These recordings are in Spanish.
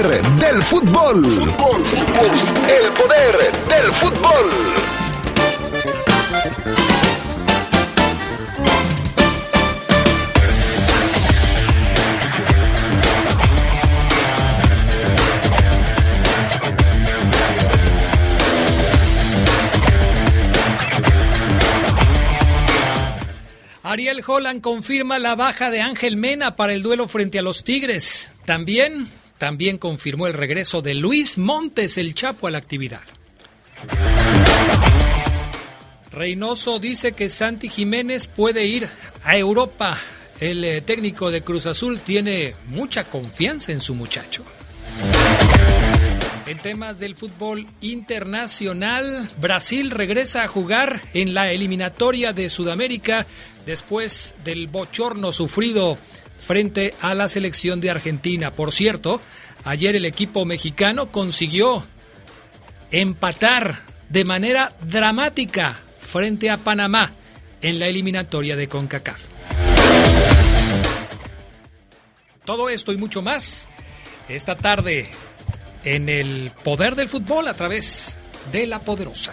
del fútbol. El poder del fútbol. Ariel Holland confirma la baja de Ángel Mena para el duelo frente a los Tigres. También, también confirmó el regreso de Luis Montes, el Chapo, a la actividad. Reynoso dice que Santi Jiménez puede ir a Europa. El eh, técnico de Cruz Azul tiene mucha confianza en su muchacho. En temas del fútbol internacional, Brasil regresa a jugar en la eliminatoria de Sudamérica después del bochorno sufrido frente a la selección de Argentina. Por cierto, ayer el equipo mexicano consiguió empatar de manera dramática frente a Panamá en la eliminatoria de CONCACAF. Todo esto y mucho más esta tarde en el poder del fútbol a través de la poderosa.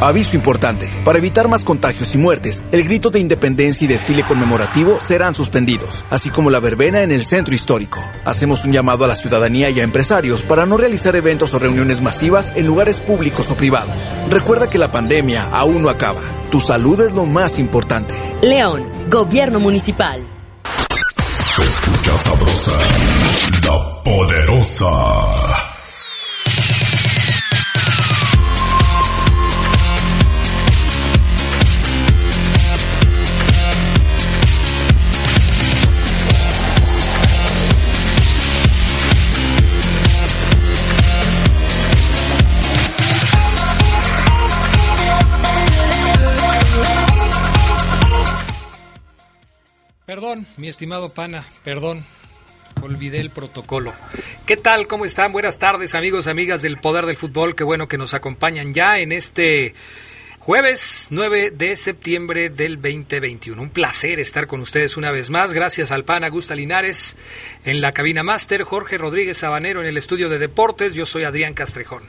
Aviso importante. Para evitar más contagios y muertes, el grito de independencia y desfile conmemorativo serán suspendidos, así como la verbena en el centro histórico. Hacemos un llamado a la ciudadanía y a empresarios para no realizar eventos o reuniones masivas en lugares públicos o privados. Recuerda que la pandemia aún no acaba. Tu salud es lo más importante. León, Gobierno Municipal. Se escucha sabrosa, la poderosa. Perdón, mi estimado pana, perdón. Olvidé el protocolo. ¿Qué tal? ¿Cómo están? Buenas tardes, amigos, amigas del Poder del Fútbol. Qué bueno que nos acompañan ya en este jueves 9 de septiembre del 2021. Un placer estar con ustedes una vez más. Gracias al pana Gusta Linares en la cabina máster, Jorge Rodríguez Sabanero en el estudio de deportes. Yo soy Adrián Castrejón.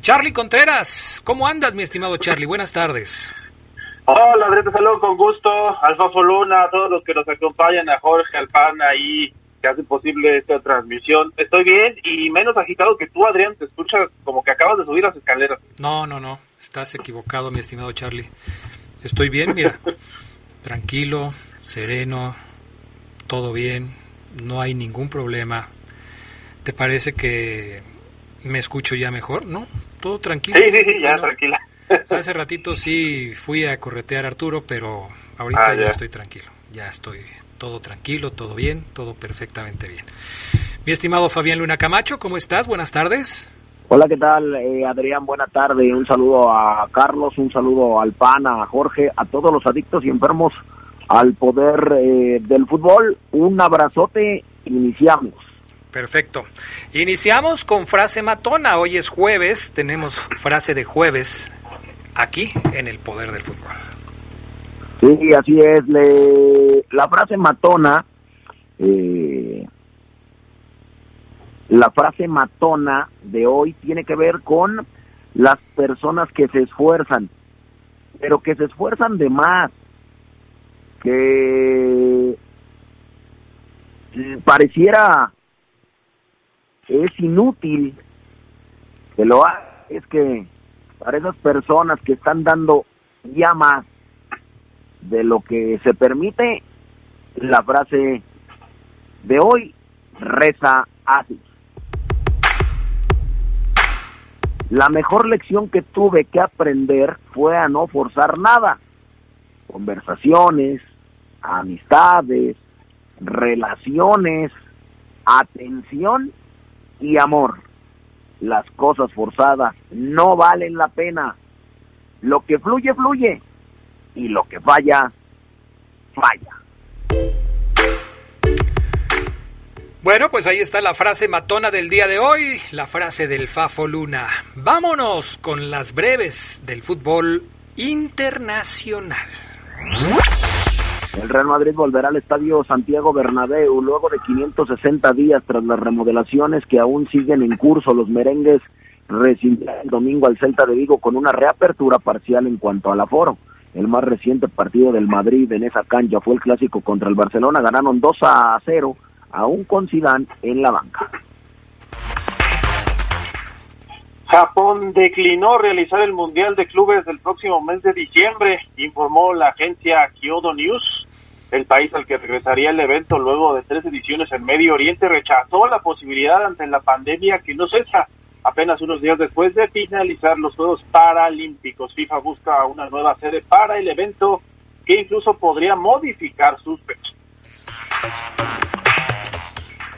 Charlie Contreras, ¿cómo andas, mi estimado Charlie? Buenas tardes. Hola, Andrés, saludo con gusto. Alfafo Luna, a todos los que nos acompañan, a Jorge, al PAN ahí, que hacen posible esta transmisión. Estoy bien y menos agitado que tú, Adrián. Te escucha como que acabas de subir las escaleras. No, no, no. Estás equivocado, mi estimado Charlie. Estoy bien, mira. tranquilo, sereno, todo bien. No hay ningún problema. ¿Te parece que me escucho ya mejor? ¿No? Todo tranquilo. Sí, sí, sí, ya, tranquila. Hace ratito sí fui a corretear a Arturo, pero ahorita ah, ya. estoy tranquilo. Ya estoy todo tranquilo, todo bien, todo perfectamente bien. Mi estimado Fabián Luna Camacho, ¿cómo estás? Buenas tardes. Hola, ¿qué tal, eh, Adrián? Buena tarde. Un saludo a Carlos, un saludo al PAN, a Jorge, a todos los adictos y enfermos al poder eh, del fútbol. Un abrazote. Iniciamos. Perfecto. Iniciamos con frase matona. Hoy es jueves, tenemos frase de jueves aquí en el poder del fútbol. Sí, así es. Le, la frase matona, eh, la frase matona de hoy tiene que ver con las personas que se esfuerzan, pero que se esfuerzan de más, que pareciera es inútil que lo haga es que para esas personas que están dando ya más de lo que se permite, la frase de hoy reza así. La mejor lección que tuve que aprender fue a no forzar nada. Conversaciones, amistades, relaciones, atención y amor. Las cosas forzadas no valen la pena. Lo que fluye, fluye. Y lo que falla, falla. Bueno, pues ahí está la frase matona del día de hoy, la frase del Fafo Luna. Vámonos con las breves del fútbol internacional. El Real Madrid volverá al estadio Santiago Bernabéu luego de 560 días tras las remodelaciones que aún siguen en curso. Los merengues recibirán el domingo al Celta de Vigo con una reapertura parcial en cuanto al aforo. El más reciente partido del Madrid en esa cancha fue el clásico contra el Barcelona. Ganaron 2 a 0, aún con Zidane en la banca. Japón declinó realizar el Mundial de Clubes del próximo mes de diciembre, informó la agencia Kyodo News. El país al que regresaría el evento luego de tres ediciones en Medio Oriente rechazó la posibilidad ante la pandemia que no cesa apenas unos días después de finalizar los Juegos Paralímpicos. FIFA busca una nueva sede para el evento que incluso podría modificar sus fechas.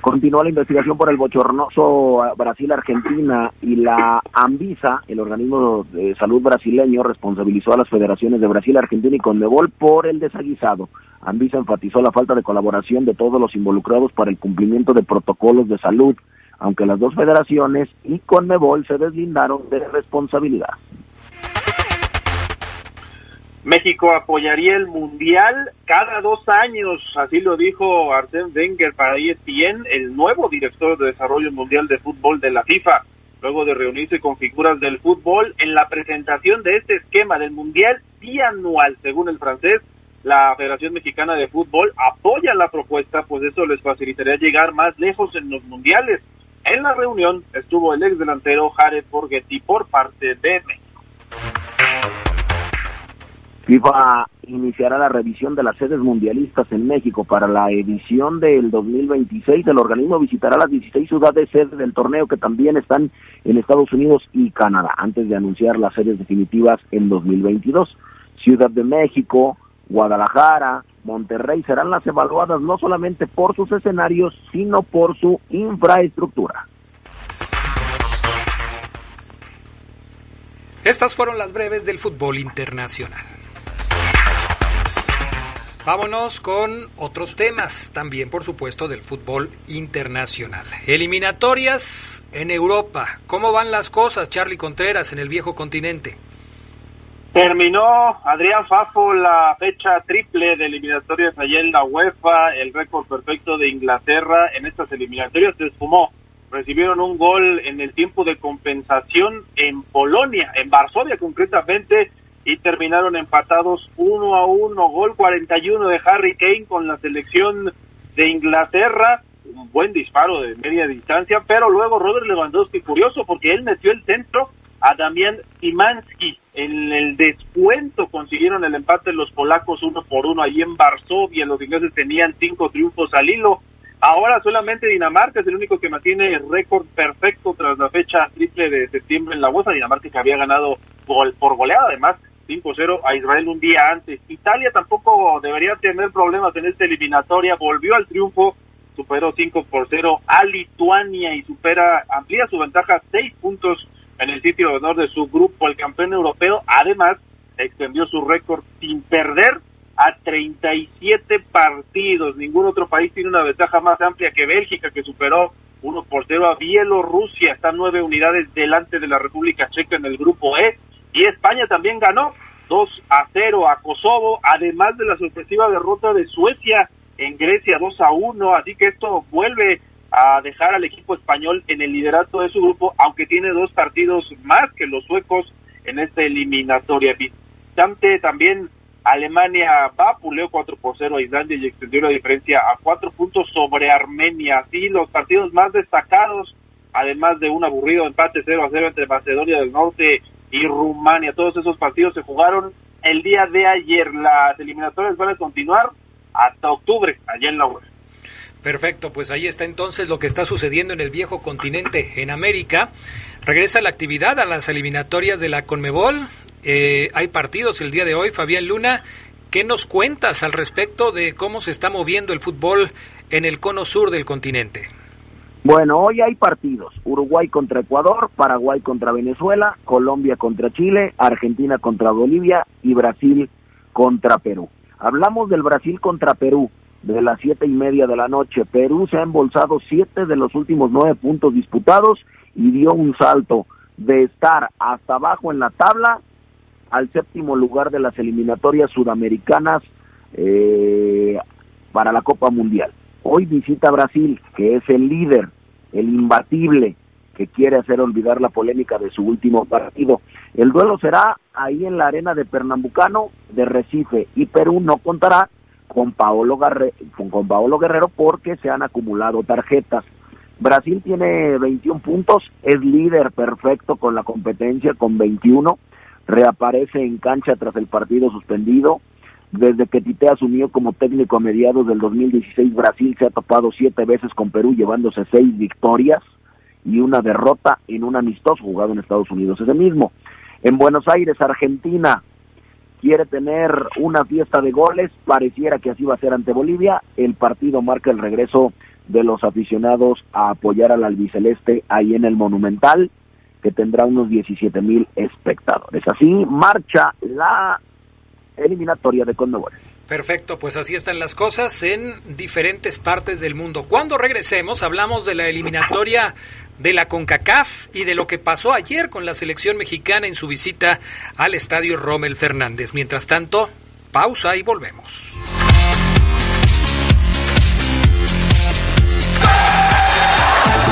Continúa la investigación por el bochornoso Brasil-Argentina y la Anvisa, el organismo de salud brasileño, responsabilizó a las federaciones de Brasil, Argentina y Conmebol por el desaguisado. Anvisa enfatizó la falta de colaboración de todos los involucrados para el cumplimiento de protocolos de salud, aunque las dos federaciones y Conmebol se deslindaron de responsabilidad. México apoyaría el Mundial cada dos años, así lo dijo Arsène Wenger para ESPN, el nuevo director de Desarrollo Mundial de Fútbol de la FIFA, luego de reunirse con figuras del fútbol en la presentación de este esquema del Mundial bianual, según el francés. La Federación Mexicana de Fútbol apoya la propuesta, pues eso les facilitaría llegar más lejos en los mundiales. En la reunión estuvo el ex delantero Jared Borghetti por parte de México. FIFA iniciará la revisión de las sedes mundialistas en México para la edición del 2026. El organismo visitará las 16 ciudades sedes del torneo que también están en Estados Unidos y Canadá antes de anunciar las sedes definitivas en 2022. Ciudad de México, Guadalajara, Monterrey serán las evaluadas no solamente por sus escenarios, sino por su infraestructura. Estas fueron las breves del fútbol internacional. Vámonos con otros temas, también por supuesto del fútbol internacional. Eliminatorias en Europa. ¿Cómo van las cosas, Charlie Contreras, en el viejo continente? Terminó Adrián Fafo la fecha triple de eliminatorias allá en la UEFA, el récord perfecto de Inglaterra en estas eliminatorias se esfumó. Recibieron un gol en el tiempo de compensación en Polonia, en Varsovia concretamente, y terminaron empatados uno a uno, gol 41 de Harry Kane con la selección de Inglaterra, un buen disparo de media distancia, pero luego Robert Lewandowski, curioso porque él metió el centro a Damián Simanski en el descuento consiguieron el empate los polacos uno por uno ahí en Varsovia, los ingleses tenían cinco triunfos al hilo, ahora solamente Dinamarca es el único que mantiene el récord perfecto tras la fecha triple de septiembre en la bolsa, Dinamarca que había ganado gol por goleada además 5-0 a Israel un día antes. Italia tampoco debería tener problemas en esta eliminatoria, volvió al triunfo, superó 5 por 0 a Lituania y supera, amplía su ventaja 6 puntos en el sitio de honor de su grupo, el campeón europeo. Además, extendió su récord sin perder a 37 partidos. Ningún otro país tiene una ventaja más amplia que Bélgica, que superó 1 por 0 a Bielorrusia. Están nueve unidades delante de la República Checa en el grupo E y España también ganó 2 a 0 a Kosovo, además de la sorpresiva derrota de Suecia en Grecia 2 a 1, así que esto vuelve a dejar al equipo español en el liderato de su grupo, aunque tiene dos partidos más que los suecos en esta eliminatoria. También Alemania va, puleó 4 por 0 a Islandia y extendió la diferencia a 4 puntos sobre Armenia. Así los partidos más destacados además de un aburrido empate 0 a 0 entre Macedonia del Norte y Rumania. Todos esos partidos se jugaron el día de ayer. Las eliminatorias van a continuar hasta octubre, allá en la. Perfecto, pues ahí está entonces lo que está sucediendo en el viejo continente, en América. Regresa la actividad a las eliminatorias de la Conmebol. Eh, hay partidos el día de hoy. Fabián Luna, ¿qué nos cuentas al respecto de cómo se está moviendo el fútbol en el cono sur del continente? Bueno, hoy hay partidos. Uruguay contra Ecuador, Paraguay contra Venezuela, Colombia contra Chile, Argentina contra Bolivia y Brasil contra Perú. Hablamos del Brasil contra Perú de las siete y media de la noche. Perú se ha embolsado siete de los últimos nueve puntos disputados y dio un salto de estar hasta abajo en la tabla al séptimo lugar de las eliminatorias sudamericanas eh, para la Copa Mundial. Hoy visita Brasil, que es el líder, el imbatible, que quiere hacer olvidar la polémica de su último partido. El duelo será ahí en la arena de Pernambucano de Recife y Perú no contará con Paolo, con Paolo Guerrero porque se han acumulado tarjetas. Brasil tiene 21 puntos, es líder perfecto con la competencia con 21, reaparece en cancha tras el partido suspendido. Desde que Tite asumió como técnico a mediados del 2016, Brasil se ha topado siete veces con Perú, llevándose seis victorias y una derrota en un amistoso jugado en Estados Unidos ese mismo. En Buenos Aires, Argentina, quiere tener una fiesta de goles, pareciera que así va a ser ante Bolivia, el partido marca el regreso de los aficionados a apoyar al albiceleste ahí en el Monumental, que tendrá unos 17 mil espectadores. Así marcha la eliminatoria de Conmebol. Perfecto, pues así están las cosas en diferentes partes del mundo. Cuando regresemos hablamos de la eliminatoria de la CONCACAF y de lo que pasó ayer con la selección mexicana en su visita al estadio Rommel Fernández. Mientras tanto, pausa y volvemos.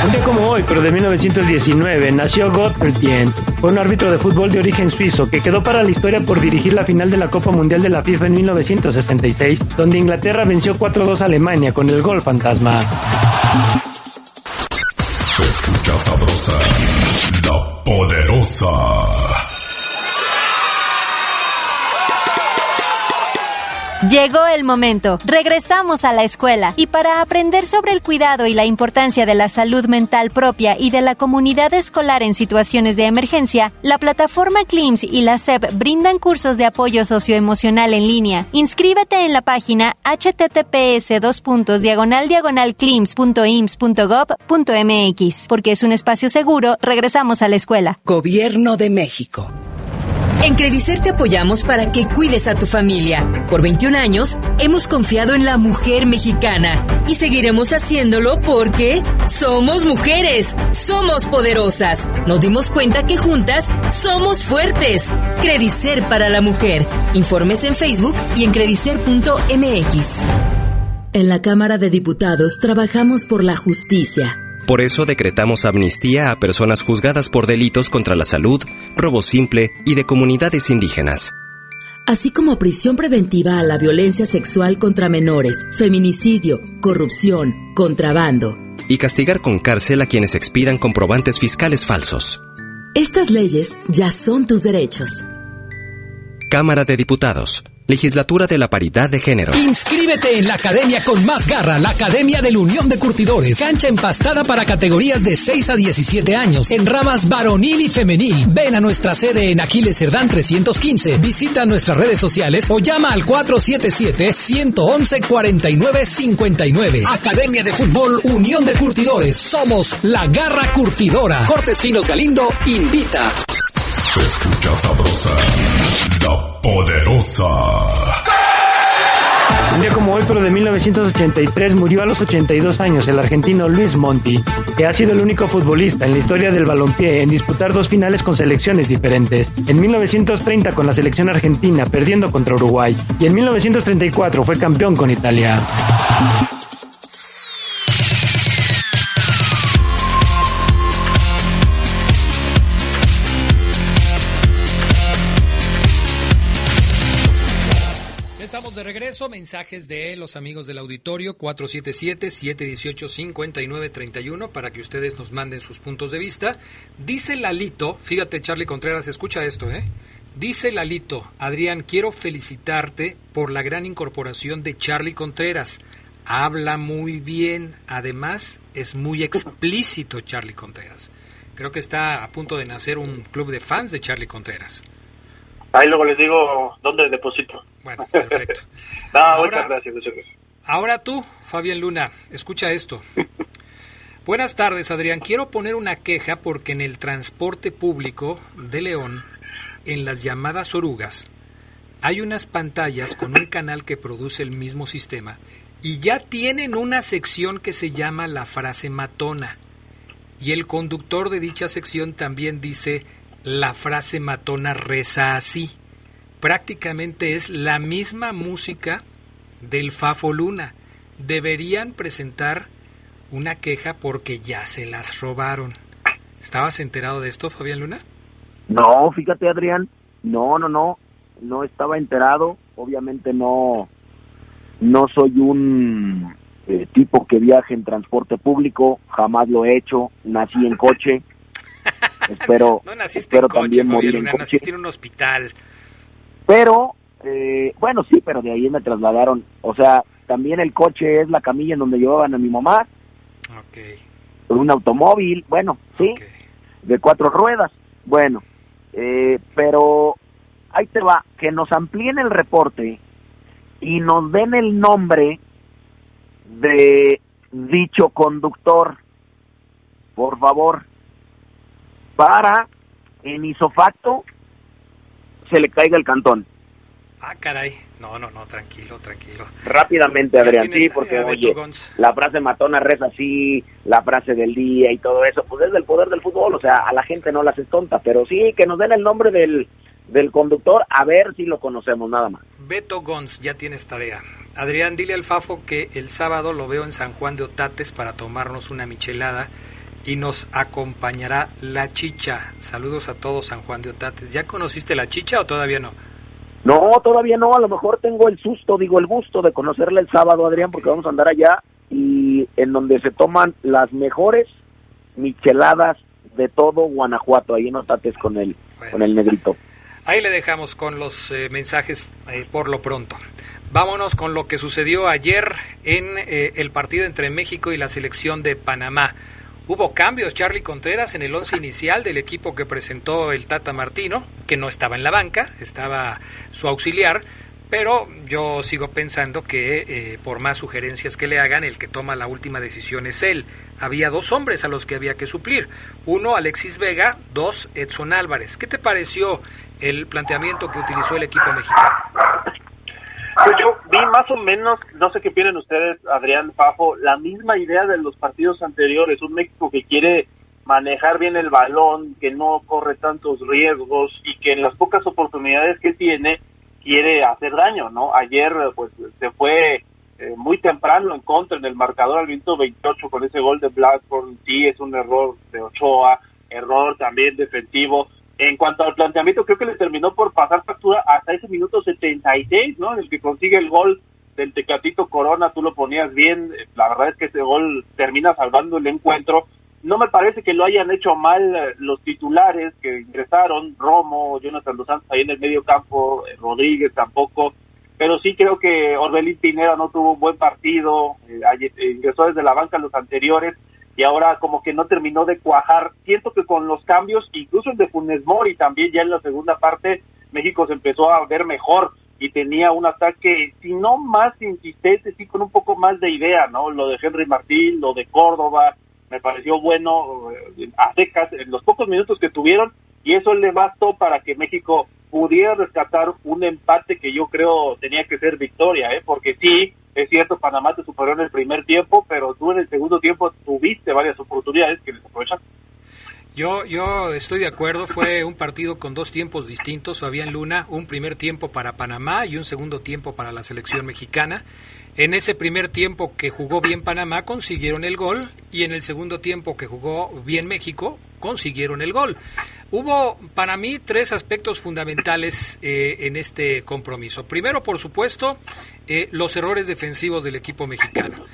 Un día como hoy, pero de 1919, nació Gottfried Jens. Fue un árbitro de fútbol de origen suizo que quedó para la historia por dirigir la final de la Copa Mundial de la FIFA en 1966, donde Inglaterra venció 4-2 a Alemania con el gol fantasma. Llegó el momento. Regresamos a la escuela y para aprender sobre el cuidado y la importancia de la salud mental propia y de la comunidad escolar en situaciones de emergencia, la plataforma CLIMS y la SEP brindan cursos de apoyo socioemocional en línea. Inscríbete en la página https diagonal diagonal porque es un espacio seguro. Regresamos a la escuela. Gobierno de México. En Credicer te apoyamos para que cuides a tu familia. Por 21 años hemos confiado en la mujer mexicana y seguiremos haciéndolo porque somos mujeres, somos poderosas. Nos dimos cuenta que juntas somos fuertes. Credicer para la mujer. Informes en Facebook y en credicer.mx. En la Cámara de Diputados trabajamos por la justicia por eso decretamos amnistía a personas juzgadas por delitos contra la salud, robo simple y de comunidades indígenas. Así como prisión preventiva a la violencia sexual contra menores, feminicidio, corrupción, contrabando. Y castigar con cárcel a quienes expidan comprobantes fiscales falsos. Estas leyes ya son tus derechos. Cámara de Diputados. Legislatura de la Paridad de Género. Inscríbete en la academia con más garra, la Academia de la Unión de Curtidores. Cancha empastada para categorías de 6 a 17 años, en ramas varonil y femenil. Ven a nuestra sede en Aquiles Cerdán 315. Visita nuestras redes sociales o llama al 477-111-4959. Academia de Fútbol Unión de Curtidores. Somos la garra curtidora. Cortes Finos Galindo invita. Sabrosa, la poderosa. Un día como hoy, pero de 1983, murió a los 82 años el argentino Luis Monti, que ha sido el único futbolista en la historia del balompié en disputar dos finales con selecciones diferentes. En 1930 con la selección argentina, perdiendo contra Uruguay, y en 1934 fue campeón con Italia. Mensajes de los amigos del auditorio 477-718-5931 para que ustedes nos manden sus puntos de vista. Dice Lalito, fíjate Charlie Contreras, escucha esto, ¿eh? Dice Lalito, Adrián, quiero felicitarte por la gran incorporación de Charlie Contreras. Habla muy bien, además es muy explícito Charlie Contreras. Creo que está a punto de nacer un club de fans de Charlie Contreras. Ahí luego les digo dónde deposito. Bueno, perfecto. no, ahora, muchas gracias, muchas gracias. Ahora tú, Fabián Luna, escucha esto. Buenas tardes, Adrián. Quiero poner una queja porque en el transporte público de León, en las llamadas orugas, hay unas pantallas con un canal que produce el mismo sistema y ya tienen una sección que se llama la frase matona. Y el conductor de dicha sección también dice la frase matona reza así. Prácticamente es la misma música del Fafo Luna. Deberían presentar una queja porque ya se las robaron. ¿Estabas enterado de esto, Fabián Luna? No, fíjate, Adrián. No, no, no. No estaba enterado. Obviamente no. No soy un eh, tipo que viaje en transporte público. Jamás lo he hecho. Nací en coche. Espero, no naciste en coche, Fabián Luna, naciste en un hospital. Pero, eh, bueno, sí, pero de ahí me trasladaron. O sea, también el coche es la camilla en donde llevaban a mi mamá. Ok. Un automóvil, bueno, sí, de cuatro ruedas. Bueno, eh, pero ahí te va, que nos amplíen el reporte y nos den el nombre de dicho conductor, por favor, para en isofacto se le caiga el cantón. Ah, caray. No, no, no, tranquilo, tranquilo. Rápidamente, Adrián, sí, porque, oye, la frase matona reza así, la frase del día y todo eso, pues es del poder del fútbol, o sea, a la gente no la hace tonta, pero sí, que nos den el nombre del, del conductor, a ver si lo conocemos, nada más. Beto Gons, ya tienes tarea. Adrián, dile al Fafo que el sábado lo veo en San Juan de Otates para tomarnos una michelada y nos acompañará la chicha. Saludos a todos, San Juan de Otates. ¿Ya conociste la chicha o todavía no? No, todavía no, a lo mejor tengo el susto, digo el gusto de conocerle el sábado, Adrián, porque vamos a andar allá y en donde se toman las mejores micheladas de todo Guanajuato, ahí en Otates con el, con el negrito. Ahí le dejamos con los eh, mensajes eh, por lo pronto. Vámonos con lo que sucedió ayer en eh, el partido entre México y la selección de Panamá. Hubo cambios, Charlie Contreras, en el once inicial del equipo que presentó el Tata Martino, que no estaba en la banca, estaba su auxiliar, pero yo sigo pensando que eh, por más sugerencias que le hagan, el que toma la última decisión es él. Había dos hombres a los que había que suplir. Uno, Alexis Vega, dos, Edson Álvarez. ¿Qué te pareció el planteamiento que utilizó el equipo mexicano? Pues yo vi más o menos, no sé qué piensan ustedes, Adrián Fafo, la misma idea de los partidos anteriores, un México que quiere manejar bien el balón, que no corre tantos riesgos y que en las pocas oportunidades que tiene quiere hacer daño, ¿no? Ayer pues se fue eh, muy temprano en contra en el marcador al minuto 28 con ese gol de Blackburn, sí es un error de Ochoa, error también defensivo, en cuanto al planteamiento, creo que le terminó por pasar factura hasta ese minuto 76, ¿no? En el que consigue el gol del Tecatito Corona, tú lo ponías bien, la verdad es que ese gol termina salvando el encuentro. No me parece que lo hayan hecho mal eh, los titulares que ingresaron, Romo, Jonathan Dos Santos ahí en el medio campo, eh, Rodríguez tampoco, pero sí creo que Orbelín Pineda no tuvo un buen partido, eh, ingresó desde la banca los anteriores, y ahora como que no terminó de cuajar. Siento que con los cambios, incluso el de Funes Mori también ya en la segunda parte, México se empezó a ver mejor y tenía un ataque, si no más insistente, sí con un poco más de idea, ¿no? Lo de Henry Martín, lo de Córdoba, me pareció bueno eh, a secas en los pocos minutos que tuvieron y eso le bastó para que México pudiera rescatar un empate que yo creo tenía que ser victoria, ¿eh? porque sí, es cierto, Panamá te superó en el primer tiempo, pero tú en el segundo tiempo tuviste varias oportunidades que desaprovechan. Yo, yo estoy de acuerdo, fue un partido con dos tiempos distintos, Fabián Luna, un primer tiempo para Panamá y un segundo tiempo para la selección mexicana. En ese primer tiempo que jugó bien Panamá consiguieron el gol y en el segundo tiempo que jugó bien México consiguieron el gol. Hubo para mí tres aspectos fundamentales eh, en este compromiso. Primero, por supuesto, eh, los errores defensivos del equipo mexicano.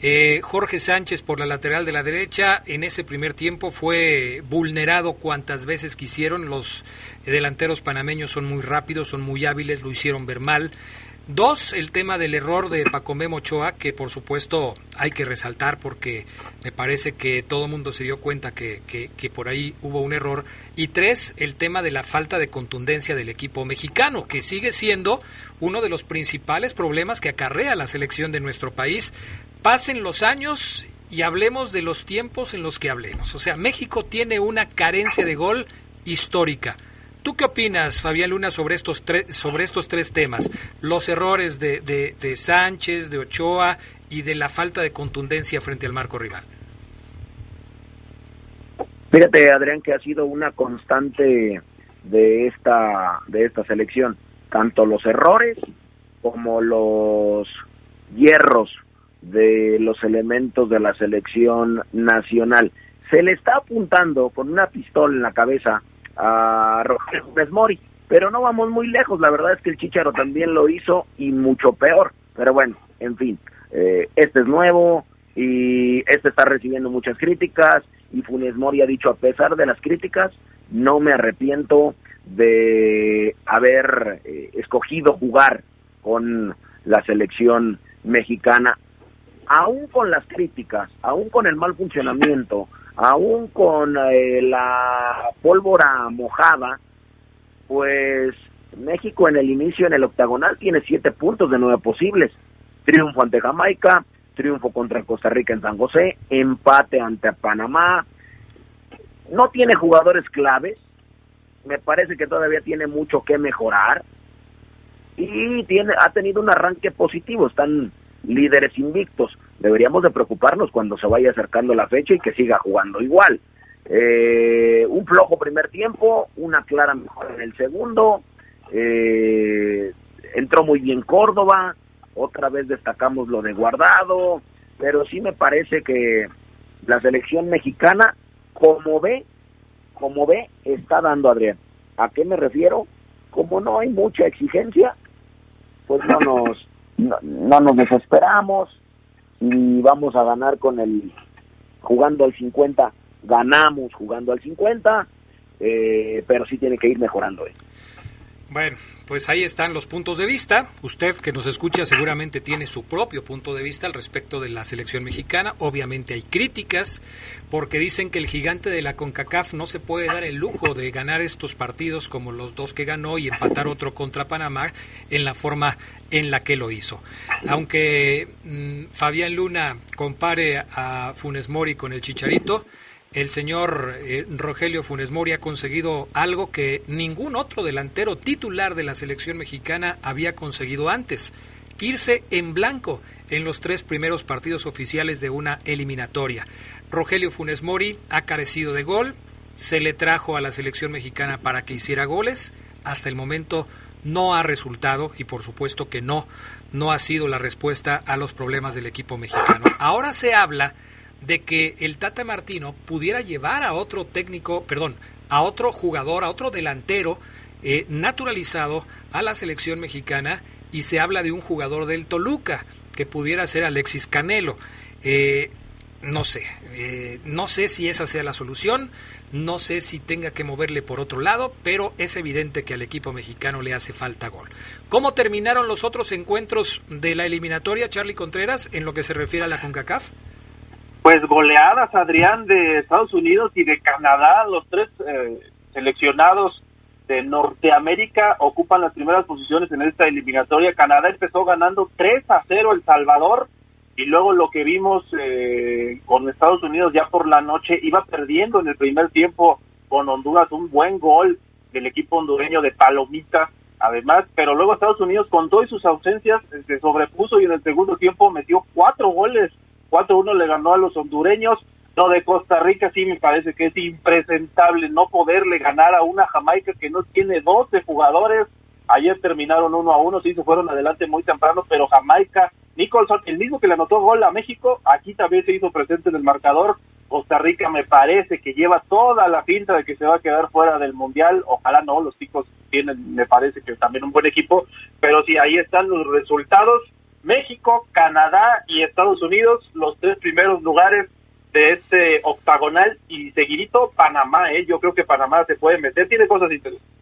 Eh, Jorge Sánchez por la lateral de la derecha en ese primer tiempo fue vulnerado cuantas veces quisieron. Los delanteros panameños son muy rápidos, son muy hábiles, lo hicieron ver mal. Dos, el tema del error de Pacomé Mochoa, que por supuesto hay que resaltar porque me parece que todo el mundo se dio cuenta que, que, por ahí hubo un error. Y tres, el tema de la falta de contundencia del equipo mexicano, que sigue siendo uno de los principales problemas que acarrea la selección de nuestro país. Pasen los años y hablemos de los tiempos en los que hablemos. O sea, México tiene una carencia de gol histórica ¿Tú qué opinas, Fabián Luna, sobre estos, tres, sobre estos tres temas? Los errores de, de, Sánchez, de Ochoa y de la falta de contundencia frente al marco rival. Fíjate, Adrián, que ha sido una constante de esta, de esta selección, tanto los errores como los hierros de los elementos de la selección nacional. Se le está apuntando con una pistola en la cabeza a Rogelio Mori. Pero no vamos muy lejos, la verdad es que el Chicharo también lo hizo y mucho peor. Pero bueno, en fin, eh, este es nuevo y este está recibiendo muchas críticas y Funes Mori ha dicho, a pesar de las críticas, no me arrepiento de haber eh, escogido jugar con la selección mexicana, aún con las críticas, aún con el mal funcionamiento, aún con eh, la pólvora mojada, pues México en el inicio en el octagonal tiene siete puntos de nueve posibles. Triunfo ante Jamaica, triunfo contra Costa Rica en San José, empate ante Panamá. No tiene jugadores claves, me parece que todavía tiene mucho que mejorar y tiene ha tenido un arranque positivo, están líderes invictos. Deberíamos de preocuparnos cuando se vaya acercando la fecha y que siga jugando igual. Eh, un flojo primer tiempo, una clara mejor en el segundo. Eh, entró muy bien Córdoba, otra vez destacamos lo de Guardado, pero sí me parece que la selección mexicana, como ve, como ve, está dando Adrián. ¿A qué me refiero? Como no hay mucha exigencia, pues no nos no, nos desesperamos y vamos a ganar con el jugando al 50, ganamos jugando al 50, eh, pero sí tiene que ir mejorando. Eh. Bueno, pues ahí están los puntos de vista. Usted que nos escucha seguramente tiene su propio punto de vista al respecto de la selección mexicana. Obviamente hay críticas porque dicen que el gigante de la CONCACAF no se puede dar el lujo de ganar estos partidos como los dos que ganó y empatar otro contra Panamá en la forma en la que lo hizo. Aunque mm, Fabián Luna compare a Funes Mori con el Chicharito, el señor eh, Rogelio Funes Mori ha conseguido algo que ningún otro delantero titular de la selección mexicana había conseguido antes, irse en blanco en los tres primeros partidos oficiales de una eliminatoria. Rogelio Funes Mori ha carecido de gol, se le trajo a la selección mexicana para que hiciera goles, hasta el momento no ha resultado y por supuesto que no, no ha sido la respuesta a los problemas del equipo mexicano. Ahora se habla de que el Tata Martino pudiera llevar a otro técnico, perdón, a otro jugador, a otro delantero eh, naturalizado a la selección mexicana y se habla de un jugador del Toluca que pudiera ser Alexis Canelo. Eh, no sé, eh, no sé si esa sea la solución, no sé si tenga que moverle por otro lado, pero es evidente que al equipo mexicano le hace falta gol. ¿Cómo terminaron los otros encuentros de la eliminatoria, Charlie Contreras, en lo que se refiere a la CONCACAF? Pues goleadas, Adrián, de Estados Unidos y de Canadá, los tres eh, seleccionados de Norteamérica ocupan las primeras posiciones en esta eliminatoria. Canadá empezó ganando 3 a 0 El Salvador y luego lo que vimos eh, con Estados Unidos ya por la noche iba perdiendo en el primer tiempo con Honduras. Un buen gol del equipo hondureño de Palomita además, pero luego Estados Unidos con todas sus ausencias se sobrepuso y en el segundo tiempo metió cuatro goles 4-1 le ganó a los hondureños. Lo de Costa Rica sí me parece que es impresentable no poderle ganar a una Jamaica que no tiene 12 jugadores. Ayer terminaron 1 a 1, sí se fueron adelante muy temprano, pero Jamaica, Nicholson, el mismo que le anotó gol a México, aquí también se hizo presente en el marcador Costa Rica me parece que lleva toda la pinta de que se va a quedar fuera del Mundial. Ojalá no, los chicos tienen, me parece que también un buen equipo. Pero sí, ahí están los resultados. México, Canadá y Estados Unidos, los tres primeros lugares de este octagonal y seguidito Panamá, ¿eh? yo creo que Panamá se puede meter, tiene cosas interesantes.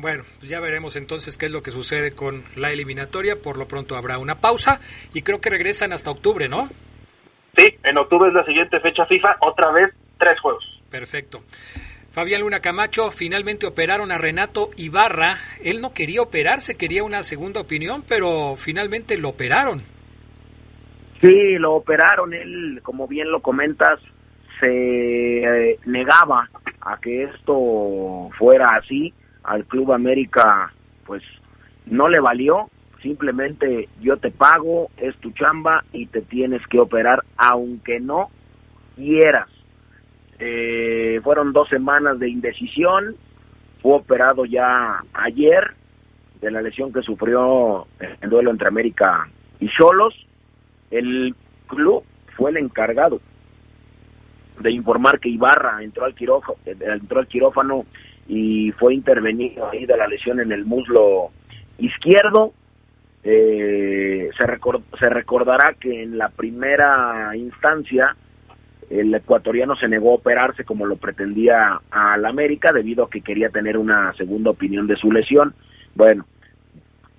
Bueno, pues ya veremos entonces qué es lo que sucede con la eliminatoria. Por lo pronto habrá una pausa y creo que regresan hasta octubre, ¿no? Sí, en octubre es la siguiente fecha FIFA, otra vez tres juegos. Perfecto. Fabián Luna Camacho, finalmente operaron a Renato Ibarra. Él no quería operarse, quería una segunda opinión, pero finalmente lo operaron. Sí, lo operaron. Él, como bien lo comentas, se eh, negaba a que esto fuera así. Al Club América, pues no le valió. Simplemente yo te pago, es tu chamba y te tienes que operar, aunque no quieras. Eh, fueron dos semanas de indecisión. Fue operado ya ayer de la lesión que sufrió en el duelo entre América y Cholos el club fue el encargado de informar que Ibarra entró al quirófano, entró al quirófano y fue intervenido ahí de la lesión en el muslo izquierdo. Eh, se, se recordará que en la primera instancia el ecuatoriano se negó a operarse como lo pretendía al América debido a que quería tener una segunda opinión de su lesión. Bueno,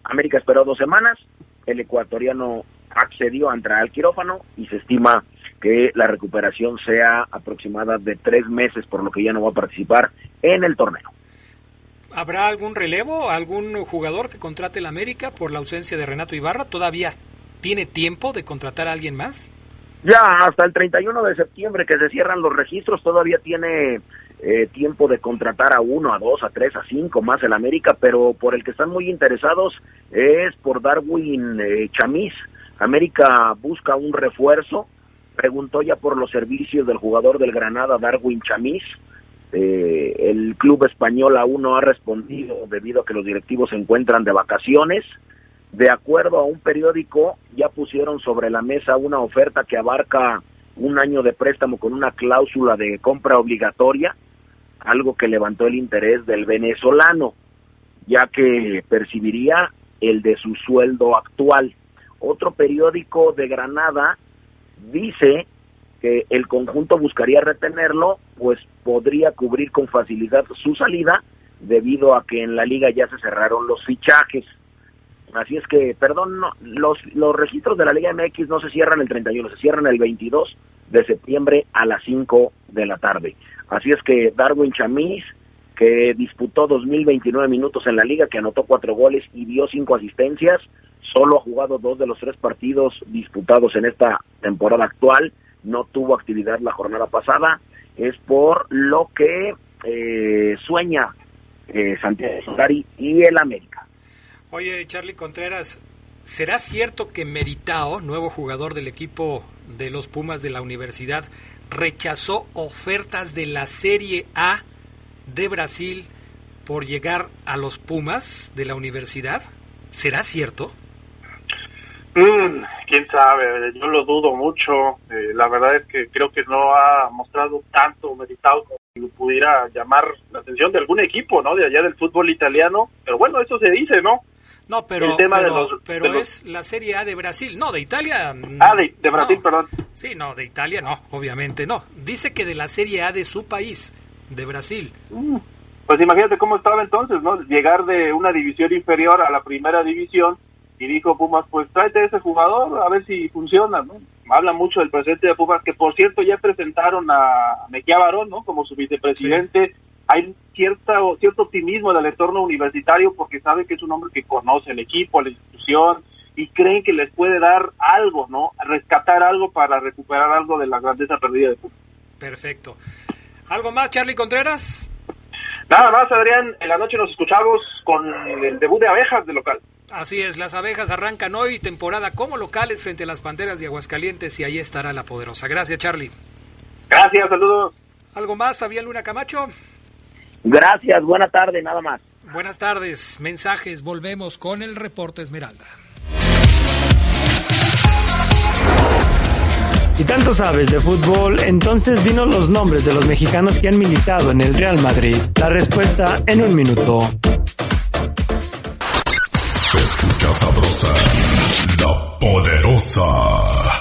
América esperó dos semanas, el ecuatoriano accedió a entrar al quirófano y se estima que la recuperación sea aproximada de tres meses, por lo que ya no va a participar en el torneo. ¿Habrá algún relevo, algún jugador que contrate el América por la ausencia de Renato Ibarra? ¿Todavía tiene tiempo de contratar a alguien más? Ya, hasta el 31 de septiembre que se cierran los registros, todavía tiene eh, tiempo de contratar a uno, a dos, a tres, a cinco más el América, pero por el que están muy interesados es por Darwin eh, Chamis, América busca un refuerzo, preguntó ya por los servicios del jugador del Granada, Darwin Chamis. Eh, el club español aún no ha respondido debido a que los directivos se encuentran de vacaciones. De acuerdo a un periódico, ya pusieron sobre la mesa una oferta que abarca un año de préstamo con una cláusula de compra obligatoria, algo que levantó el interés del venezolano, ya que percibiría el de su sueldo actual. Otro periódico de Granada dice que el conjunto buscaría retenerlo, pues podría cubrir con facilidad su salida debido a que en la liga ya se cerraron los fichajes. Así es que, perdón, los, los registros de la Liga MX no se cierran el 31, se cierran el 22 de septiembre a las 5 de la tarde. Así es que Darwin Chamis, que disputó 2.029 minutos en la liga, que anotó cuatro goles y dio cinco asistencias, solo ha jugado dos de los tres partidos disputados en esta temporada actual, no tuvo actividad la jornada pasada, es por lo que eh, sueña eh, Santiago Solari y el América. Oye, Charlie Contreras, ¿será cierto que Meritao, nuevo jugador del equipo de los Pumas de la universidad, rechazó ofertas de la Serie A de Brasil por llegar a los Pumas de la universidad? ¿Será cierto? Mm, quién sabe, yo lo dudo mucho. Eh, la verdad es que creo que no ha mostrado tanto meditado como pudiera llamar la atención de algún equipo, ¿no? De allá del fútbol italiano. Pero bueno, eso se dice, ¿no? No, pero, pero, es la Serie A de Brasil, no, de Italia. Ah, de, Brasil, perdón. Sí, no, de Italia no, obviamente no. Dice que de la Serie A de su país, de Brasil. Mm, pues imagínate cómo estaba entonces, ¿no? Llegar de una división inferior a la primera división y dijo Pumas, pues tráete ese jugador a ver si funciona, ¿no? Habla mucho del presidente de Pumas, que por cierto ya presentaron a Mejía Barón, ¿no? Como su vicepresidente. Hay cierta, cierto optimismo del entorno universitario porque sabe que es un hombre que conoce el equipo, la institución, y creen que les puede dar algo, ¿no? Rescatar algo para recuperar algo de la grandeza perdida de Pumas. Perfecto. ¿Algo más, Charlie Contreras? Nada más, Adrián. En la noche nos escuchamos con el debut de abejas de local. Así es, las abejas arrancan hoy temporada como locales frente a las Panteras de Aguascalientes y ahí estará la poderosa. Gracias, Charlie. Gracias, saludos. ¿Algo más, Fabián Luna Camacho? Gracias, buena tarde, nada más. Buenas tardes, mensajes, volvemos con el reporte Esmeralda. Si tanto sabes de fútbol, entonces dinos los nombres de los mexicanos que han militado en el Real Madrid. La respuesta en un minuto. Se escucha sabrosa, la poderosa.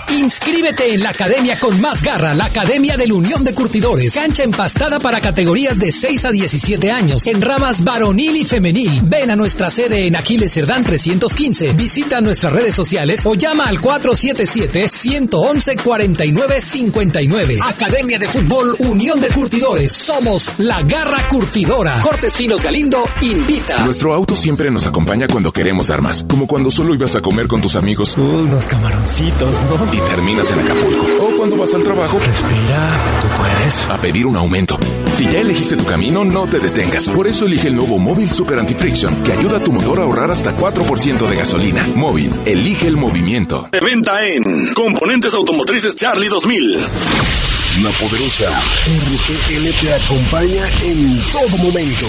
Inscríbete en la academia con más garra, la Academia de la Unión de Curtidores. Cancha empastada para categorías de 6 a 17 años, en ramas varonil y femenil. Ven a nuestra sede en Aquiles Cerdán 315. Visita nuestras redes sociales o llama al 477-111-4959. Academia de Fútbol Unión de Curtidores. Somos la garra curtidora. Cortes Finos Galindo invita. Nuestro auto siempre nos acompaña cuando queremos dar más, como cuando solo ibas a comer con tus amigos. Unos camaroncitos, ¿no? Y terminas en Acapulco. O cuando vas al trabajo. Respira, tú puedes. A pedir un aumento. Si ya elegiste tu camino, no te detengas. Por eso elige el nuevo Móvil Super Anti-Friction, que ayuda a tu motor a ahorrar hasta 4% de gasolina. Móvil, elige el movimiento. De venta en Componentes Automotrices Charlie 2000. La poderosa RTL te acompaña en todo momento.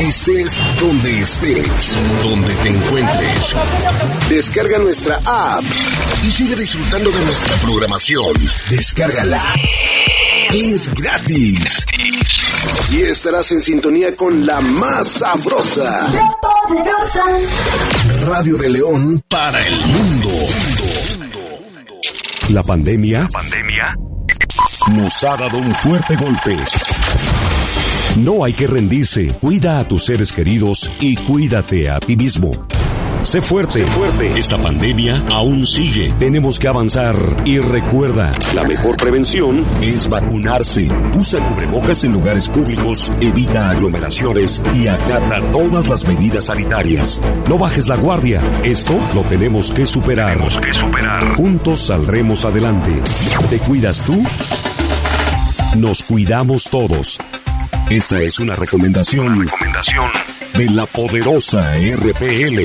Estés donde estés, donde te encuentres. Descarga nuestra app y sigue disfrutando de nuestra programación. Descárgala. Es gratis. Y estarás en sintonía con la más sabrosa. La poderosa. Radio de León para el mundo. La pandemia La pandemia nos ha dado un fuerte golpe. No hay que rendirse. Cuida a tus seres queridos y cuídate a ti mismo. Sé fuerte. Esta pandemia aún sigue. Tenemos que avanzar. Y recuerda, la mejor prevención es vacunarse. Usa cubrebocas en lugares públicos, evita aglomeraciones y acata todas las medidas sanitarias. No bajes la guardia. Esto lo tenemos que superar. tenemos que superar. Juntos saldremos adelante. ¿Te cuidas tú? Nos cuidamos todos. Esta es una recomendación Recomendación de la poderosa RPL.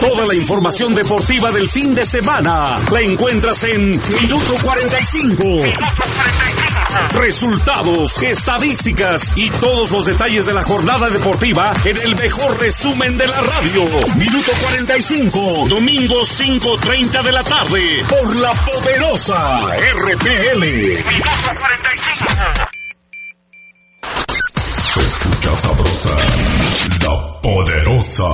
Toda la información deportiva del fin de semana la encuentras en Minuto 45. Resultados, estadísticas y todos los detalles de la jornada deportiva en el mejor resumen de la radio. Minuto 45, domingo 5.30 de la tarde por la poderosa RPL. Minuto 45. Poderosa.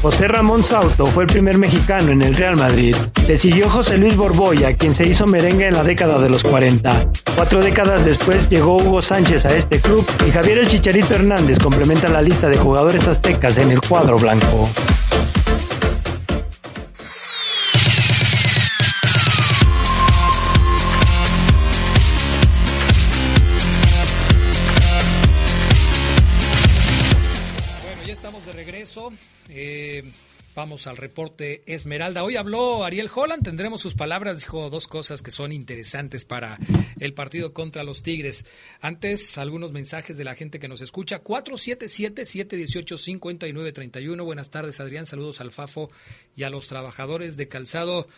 José Ramón Sauto fue el primer mexicano en el Real Madrid. Le siguió José Luis Borboya, quien se hizo merengue en la década de los 40. Cuatro décadas después llegó Hugo Sánchez a este club y Javier el Chicharito Hernández complementa la lista de jugadores aztecas en el cuadro blanco. Vamos al reporte Esmeralda. Hoy habló Ariel Holland, tendremos sus palabras, dijo dos cosas que son interesantes para el partido contra los Tigres. Antes, algunos mensajes de la gente que nos escucha. 477-718-5931. Buenas tardes, Adrián. Saludos al Fafo y a los trabajadores de calzado.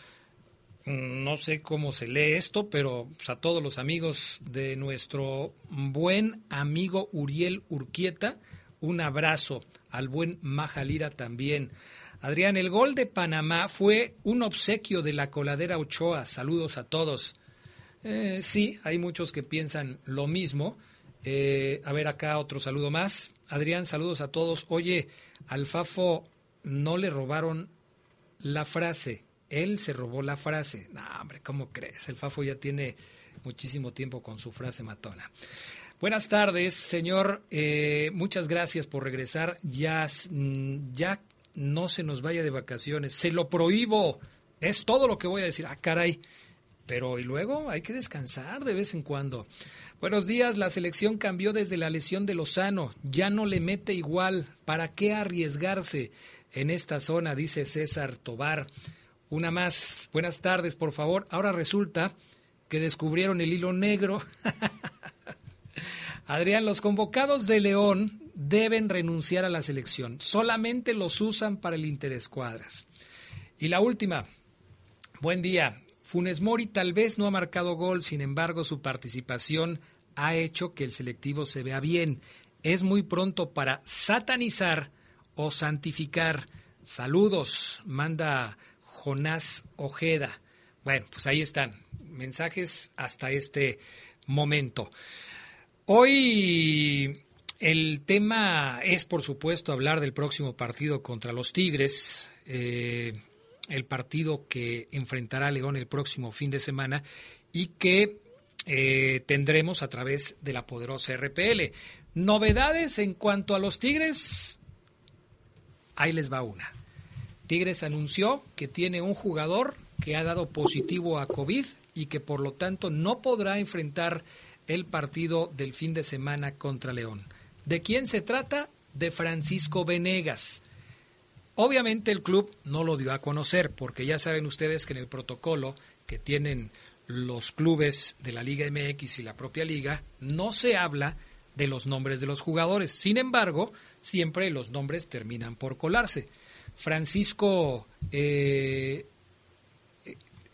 Mm, No sé cómo se lee esto, pero pues, a todos los amigos de nuestro buen amigo Uriel Urquieta, un abrazo al buen Majalira también. Adrián, el gol de Panamá fue un obsequio de la coladera Ochoa. Saludos a todos. Eh, sí, hay muchos que piensan lo mismo. Eh, a ver acá otro saludo más. Adrián, saludos a todos. Oye, al Fafo no le robaron la frase. Él se robó la frase. No, hombre, ¿cómo crees? El Fafo ya tiene muchísimo tiempo con su frase matona. Buenas tardes, señor. Eh, muchas gracias por regresar. Ya, mm, ya no se nos vaya de vacaciones. Se lo prohíbo. Es todo lo que voy a decir. Ah, caray. Pero y luego hay que descansar de vez en cuando. Buenos días, la selección cambió desde la lesión de Lozano. Ya no le mete igual. ¿Para qué arriesgarse en esta zona? Dice César Tobar. Una más. Buenas tardes, por favor. Ahora resulta que descubrieron el hilo negro. Adrián, los convocados de León deben renunciar a la selección. Solamente los usan para el interescuadras. Y la última. Buen día. Funes Mori tal vez no ha marcado gol, sin embargo su participación ha hecho que el selectivo se vea bien. Es muy pronto para satanizar o santificar. Saludos, manda Jonás Ojeda. Bueno, pues ahí están, mensajes hasta este momento. Hoy el tema es, por supuesto, hablar del próximo partido contra los Tigres, eh, el partido que enfrentará a León el próximo fin de semana y que eh, tendremos a través de la poderosa RPL. Novedades en cuanto a los Tigres, ahí les va una. Tigres anunció que tiene un jugador que ha dado positivo a COVID y que por lo tanto no podrá enfrentar el partido del fin de semana contra León. ¿De quién se trata? De Francisco Venegas. Obviamente el club no lo dio a conocer porque ya saben ustedes que en el protocolo que tienen los clubes de la Liga MX y la propia liga no se habla de los nombres de los jugadores. Sin embargo, siempre los nombres terminan por colarse. Francisco eh,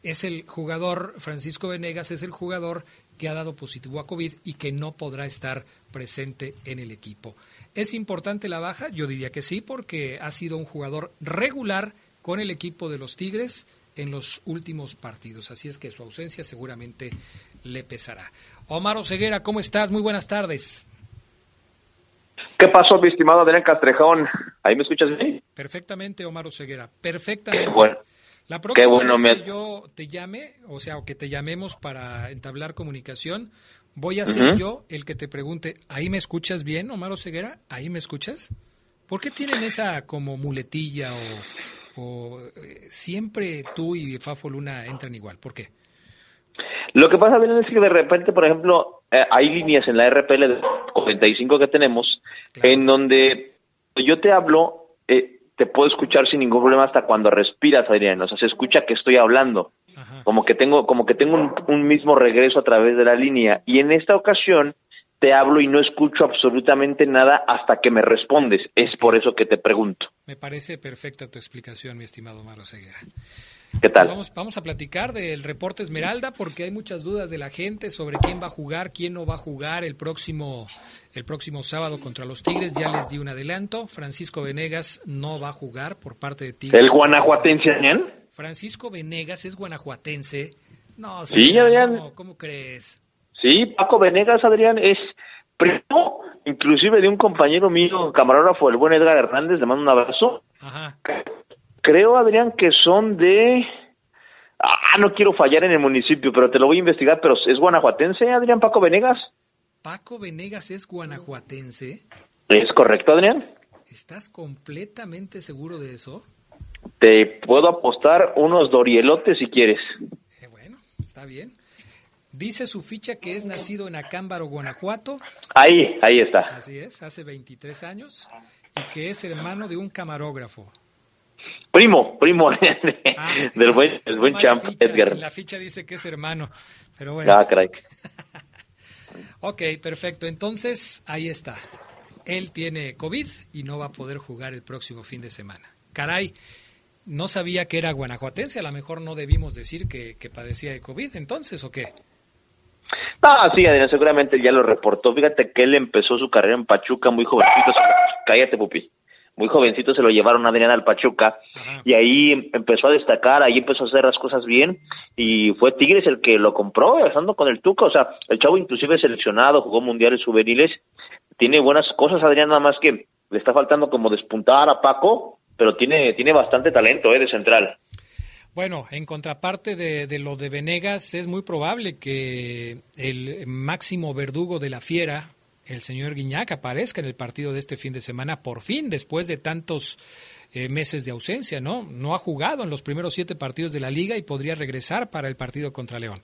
es el jugador, Francisco Venegas es el jugador que ha dado positivo a COVID y que no podrá estar presente en el equipo. ¿Es importante la baja? Yo diría que sí, porque ha sido un jugador regular con el equipo de los Tigres en los últimos partidos. Así es que su ausencia seguramente le pesará. Omar Oseguera, ¿cómo estás? Muy buenas tardes. ¿Qué pasó, mi estimado Adrián Castrejón? ¿Ahí me escuchas bien? Perfectamente, Omar Oseguera. Perfectamente. bueno. La próxima vez que yo te llame, o sea, o que te llamemos para entablar comunicación, voy a ser yo el que te pregunte, ¿ahí me escuchas bien, Omar Oseguera? ¿Ahí me escuchas? ¿Por qué tienen esa como muletilla o, eh, siempre tú y Fafo Luna entran igual? ¿Por qué? Lo que pasa es que de repente, por ejemplo, eh, hay líneas en la RPL de 45 que tenemos en donde yo te hablo, eh, te puedo escuchar sin ningún problema hasta cuando respiras, Adrián. O sea, se escucha que estoy hablando. Como que tengo, como que tengo un, mismo regreso a través de la línea. Y en esta ocasión te hablo y no escucho absolutamente nada hasta que me respondes. Es por eso que te pregunto. Me parece perfecta tu explicación, mi estimado Maro Seguera. ¿Qué tal? Vamos, vamos a platicar del reporte Esmeralda porque hay muchas dudas de la gente sobre quién va a jugar, quién no va a jugar el próximo el próximo sábado contra los Tigres. Ya les di un adelanto. Francisco Venegas no va a jugar por parte de Tigres. ¿El guanajuatense, Adrián? Francisco Venegas es guanajuatense. No, sí, Adrián. ¿Cómo crees? Sí, Paco Venegas, Adrián, es primo, inclusive de un compañero mío, camarógrafo, el buen Edgar Hernández, le mando un abrazo. Ajá. Creo, Adrián, que son de... Ah, no quiero fallar en el municipio, pero te lo voy a investigar, pero ¿es guanajuatense, Adrián Paco Venegas? Paco Venegas es guanajuatense. ¿Es correcto, Adrián? ¿Estás completamente seguro de eso? Te puedo apostar unos dorielotes si quieres. Eh, bueno, está bien. Dice su ficha que es nacido en Acámbaro, Guanajuato. Ahí, ahí está. Así es, hace 23 años. Y que es hermano de un camarógrafo. Primo, primo ah, del buen, el buen champ Edgar. la ficha dice que es hermano, pero bueno. Ah, caray. Ok, perfecto. Entonces, ahí está. Él tiene COVID y no va a poder jugar el próximo fin de semana. Caray, no sabía que era guanajuatense. A lo mejor no debimos decir que, padecía de COVID entonces, ¿o qué? No, sí, Adrián, seguramente ya lo reportó. Fíjate que él empezó su carrera en Pachuca muy jovencito. Cállate, pupi muy jovencito se lo llevaron a Adrián al Pachuca y ahí empezó a destacar, ahí empezó a hacer las cosas bien y fue Tigres el que lo compró, estando con el Tuca, o sea, el chavo inclusive seleccionado, jugó mundiales juveniles, tiene buenas cosas Adrián, nada más que le está faltando como despuntar a Paco, pero tiene, tiene bastante talento eh, de central. Bueno, en contraparte de, de, lo de Venegas, es muy probable que el máximo verdugo de la fiera, el señor Guiñac aparezca en el partido de este fin de semana, por fin, después de tantos eh, meses de ausencia, ¿no? No ha jugado en los primeros siete partidos de la liga y podría regresar para el partido contra León.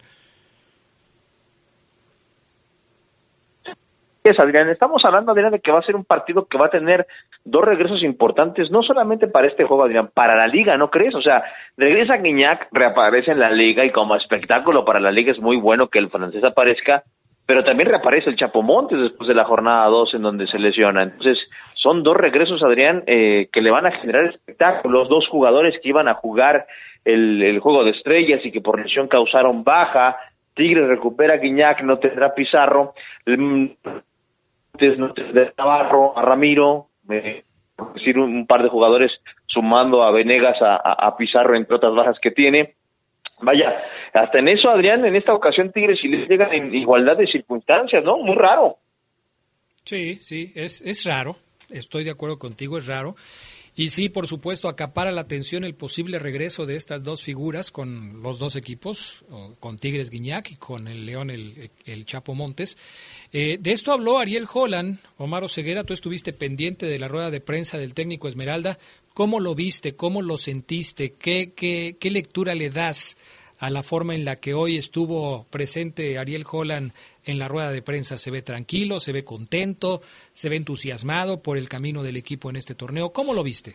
Es, Adrián, estamos hablando, Adrián, de que va a ser un partido que va a tener dos regresos importantes, no solamente para este juego, Adrián, para la liga, ¿no crees? O sea, regresa Guiñac, reaparece en la liga y como espectáculo para la liga es muy bueno que el francés aparezca, pero también reaparece el Chapo Montes después de la jornada 2 en donde se lesiona. Entonces, son dos regresos, Adrián, eh, que le van a generar espectáculos, dos jugadores que iban a jugar el, juego de estrellas y que por lesión causaron baja. Tigres recupera a Guiñac, no tendrá Pizarro, no tendrá Navarro, a Ramiro, eh, decir un, par de jugadores sumando a Venegas, a, Pizarro, entre otras bajas que tiene. Vaya, hasta en eso, Adrián, en esta ocasión Tigres y les llegan en igualdad de circunstancias, ¿no? Muy raro. Sí, sí, es, es raro, estoy de acuerdo contigo, es raro. Y sí, por supuesto, acapara la atención el posible regreso de estas dos figuras con los dos equipos, con Tigres Guiñac y con el León el, el Chapo Montes. Eh, de esto habló Ariel Holland. Omar Ceguera, tú estuviste pendiente de la rueda de prensa del técnico Esmeralda. ¿Cómo lo viste? ¿Cómo lo sentiste? ¿Qué, qué, qué lectura le das a la forma en la que hoy estuvo presente Ariel Holland en la rueda de prensa? ¿Se ve tranquilo? ¿Se ve contento? ¿Se ve entusiasmado por el camino del equipo en este torneo? ¿Cómo lo viste?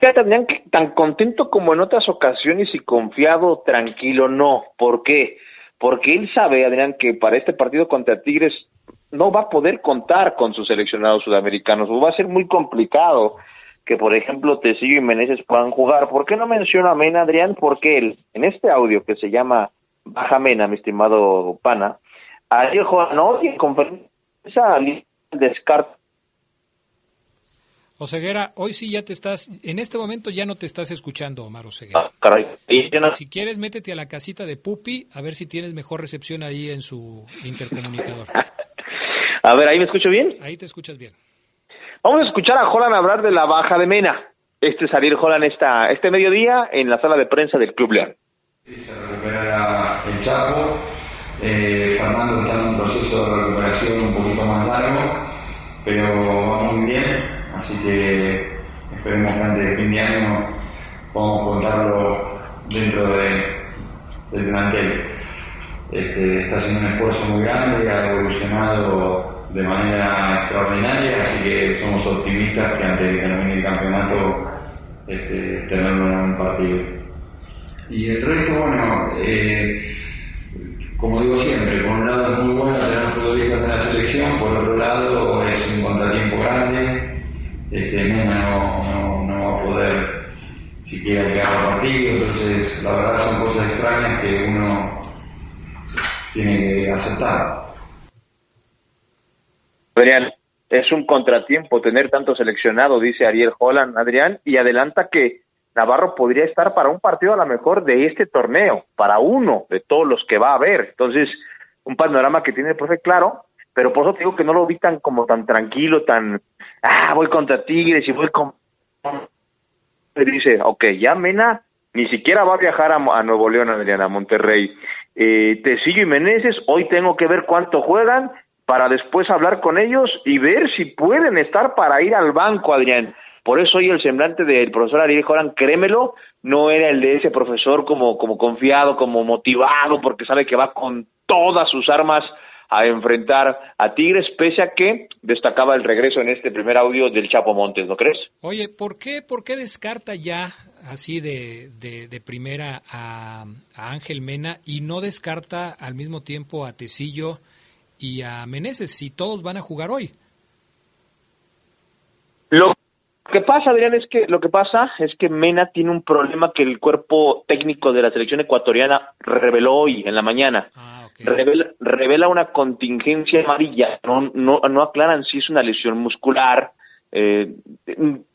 Tan, tan contento como en otras ocasiones y confiado, tranquilo, no. ¿Por qué? porque él sabe, Adrián, que para este partido contra Tigres no va a poder contar con sus seleccionados sudamericanos, va a ser muy complicado que, por ejemplo, Tecillo y Meneses puedan jugar. ¿Por qué no menciona a Mena, Adrián? Porque él, en este audio que se llama Baja Mena, mi estimado Pana, ayer no, en conferencia descarta Oseguera, hoy sí ya te estás, en este momento ya no te estás escuchando, Omar Oseguera. Ah, caray. Si quieres, métete a la casita de Pupi, a ver si tienes mejor recepción ahí en su intercomunicador. a ver, ¿ahí me escucho bien? Ahí te escuchas bien. Vamos a escuchar a Jolan hablar de la baja de Mena. Este es Ariel Jolan esta, este mediodía en la sala de prensa del Club León. Se recupera el Chapo, eh, Fernando está en un proceso de recuperación un poquito más largo, pero va muy bien Así que esperemos que antes de fin de año podamos contarlo dentro de, del plantel. Este, está haciendo un esfuerzo muy grande, ha evolucionado de manera extraordinaria, así que somos optimistas que antes de termine el campeonato este, tenerlo en un partido. Y el resto, bueno, eh, como digo siempre, por un lado es muy bueno tener futbolistas en la selección, por otro lado es un contratiempo grande, este, Mena no, no, va a poder siquiera llegar al partido, entonces la verdad son cosas extrañas que uno tiene que aceptar. Adrián, es un contratiempo tener tanto seleccionado, dice Ariel Holland, Adrián, y adelanta que Navarro podría estar para un partido a lo mejor de este torneo, para uno de todos los que va a haber. Entonces, un panorama que tiene el profe claro, pero por eso te digo que no lo vi tan como tan tranquilo, tan ah, voy contra Tigres y voy con... Dice, ok, ya Mena ni siquiera va a viajar a, Nuevo León, Adriana, a Monterrey. Eh, Tecillo y Meneses, hoy tengo que ver cuánto juegan para después hablar con ellos y ver si pueden estar para ir al banco, Adrián. Por eso hoy el semblante del profesor Ariel Joran, créemelo, no era el de ese profesor como, como confiado, como motivado, porque sabe que va con todas sus armas a enfrentar a Tigres, pese a que destacaba el regreso en este primer audio del Chapo Montes, ¿no crees? Oye, ¿por qué, por qué descarta ya así de, de, primera a, Ángel Mena y no descarta al mismo tiempo a Tecillo y a Meneses si todos van a jugar hoy? Lo que pasa, Adrián, es que lo que pasa es que Mena tiene un problema que el cuerpo técnico de la selección ecuatoriana reveló hoy en la mañana. Ah revela, revela una contingencia amarilla, no, no, no aclaran si es una lesión muscular. Eh,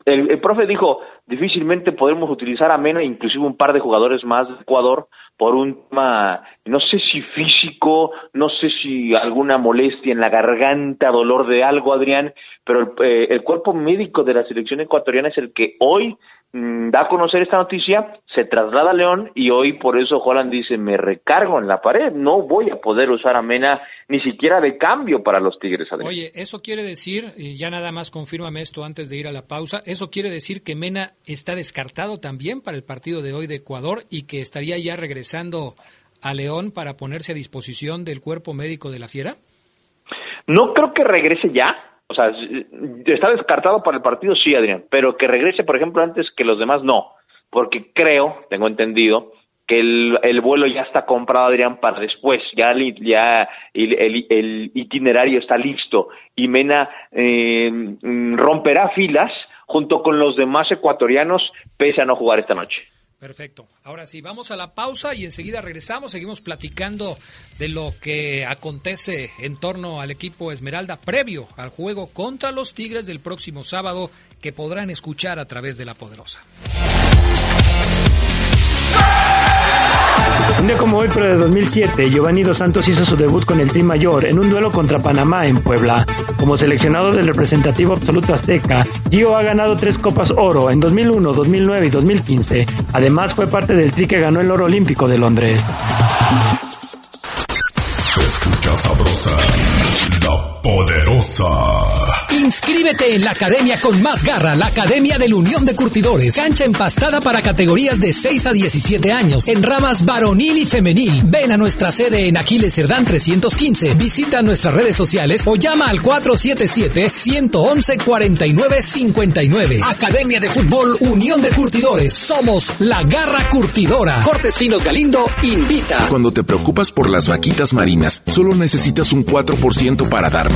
el, profe dijo, difícilmente podremos utilizar a Mena, inclusive un par de jugadores más de Ecuador, por un tema, no sé si físico, no sé si alguna molestia en la garganta, dolor de algo, Adrián, pero el, eh, el cuerpo médico de la selección ecuatoriana es el que hoy da a conocer esta noticia, se traslada a León y hoy por eso Holland dice, me recargo en la pared, no voy a poder usar a Mena ni siquiera de cambio para los Tigres. Oye, eso quiere decir, y ya nada más confírmame esto antes de ir a la pausa, eso quiere decir que Mena está descartado también para el partido de hoy de Ecuador y que estaría ya regresando a León para ponerse a disposición del cuerpo médico de la Fiera. No creo que regrese ya, o sea, está descartado para el partido, sí, Adrián, pero que regrese, por ejemplo, antes que los demás, no, porque creo, tengo entendido, que el, el vuelo ya está comprado, Adrián, para después, ya, ya el, el, itinerario está listo. Y Mena eh, romperá filas junto con los demás ecuatorianos pese a no jugar esta noche. Perfecto. Ahora sí, vamos a la pausa y enseguida regresamos. Seguimos platicando de lo que acontece en torno al equipo Esmeralda previo al juego contra los Tigres del próximo sábado que podrán escuchar a través de la Poderosa. Un día como hoy, pero de 2007, Giovanni Dos Santos hizo su debut con el Team Mayor en un duelo contra Panamá en Puebla. Como seleccionado del representativo absoluto azteca, Gio ha ganado tres Copas Oro en 2001, 2009 y 2015. Además, fue parte del tri que ganó el oro olímpico de Londres. Poderosa. Inscríbete en la academia con más garra, la Academia de la Unión de Curtidores. Cancha empastada para categorías de 6 a 17 años, en ramas varonil y femenil. Ven a nuestra sede en Aquiles Cerdán 315. Visita nuestras redes sociales o llama al 477-111-4959. Academia de Fútbol Unión de Curtidores. Somos la garra curtidora. Cortes Finos Galindo invita. Cuando te preocupas por las vaquitas marinas, solo necesitas un 4% para dar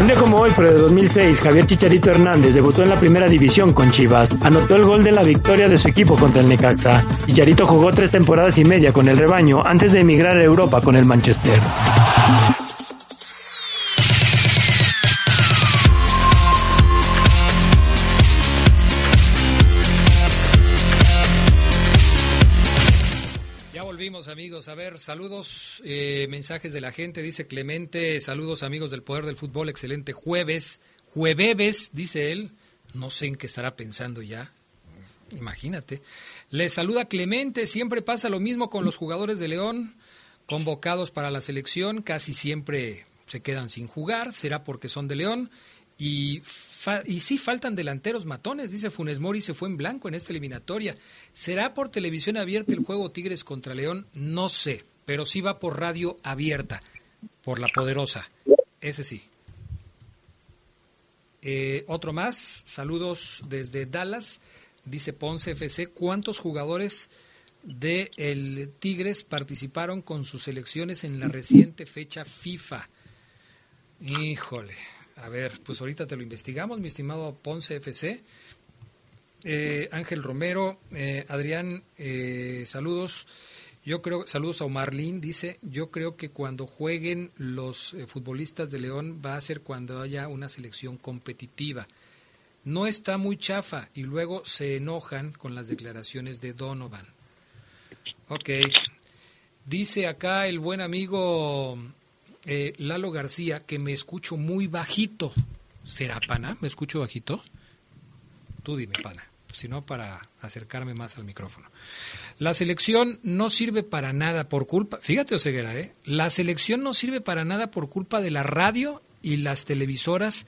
Un día como hoy, pero de 2006, Javier Chicharito Hernández debutó en la primera división con Chivas. Anotó el gol de la victoria de su equipo contra el Necaxa. Chicharito jugó tres temporadas y media con el rebaño antes de emigrar a Europa con el Manchester. Amigos, a ver, saludos, eh, mensajes de la gente, dice Clemente, saludos amigos del Poder del Fútbol, excelente jueves, jueves, dice él, no sé en qué estará pensando ya, imagínate. Le saluda Clemente, siempre pasa lo mismo con los jugadores de León, convocados para la selección, casi siempre se quedan sin jugar, será porque son de León, y, y sí faltan delanteros matones, dice Funes Mori, se fue en blanco en esta eliminatoria. ¿Será por televisión abierta el juego Tigres contra León? No sé, pero sí va por radio abierta, por la poderosa. Ese sí. Eh, otro más, saludos desde Dallas, dice Ponce FC, ¿cuántos jugadores de el Tigres participaron con sus selecciones en la reciente fecha FIFA? Híjole, a ver, pues ahorita te lo investigamos, mi estimado Ponce FC. Eh, Ángel Romero, eh, Adrián, eh, saludos. Yo creo, saludos a Omarlín, dice, yo creo que cuando jueguen los futbolistas de León va a ser cuando haya una selección competitiva. No está muy chafa y luego se enojan con las declaraciones de Donovan. Ok. Dice acá el buen amigo eh, Lalo García que me escucho muy bajito. ¿Será pana? ¿Me escucho bajito? Tú dime, pana. Si no, para acercarme más al micrófono. La selección no sirve para nada por culpa. Fíjate, Oseguera, ¿eh? La selección no sirve para nada por culpa de la radio y las televisoras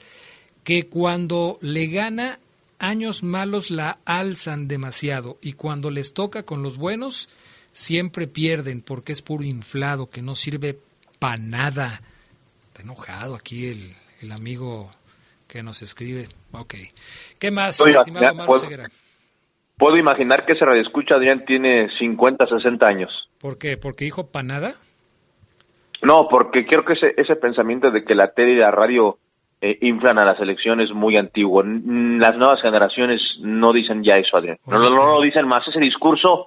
que cuando le gana años malos la alzan demasiado y cuando les toca con los buenos siempre pierden porque es puro inflado que no sirve para nada. Está enojado aquí el, el amigo que nos escribe. Ok. ¿Qué más, Oiga, estimado ya, Omar puedo- imaginar que ese radioescucha Adrián tiene 50, 60 años. ¿Por qué? ¿Porque dijo panada? No, porque creo que ese, ese pensamiento de que la tele y la radio eh, inflan a la selección es muy antiguo. Las nuevas generaciones no dicen ya eso, Adrián. No, no, no lo dicen más. Ese discurso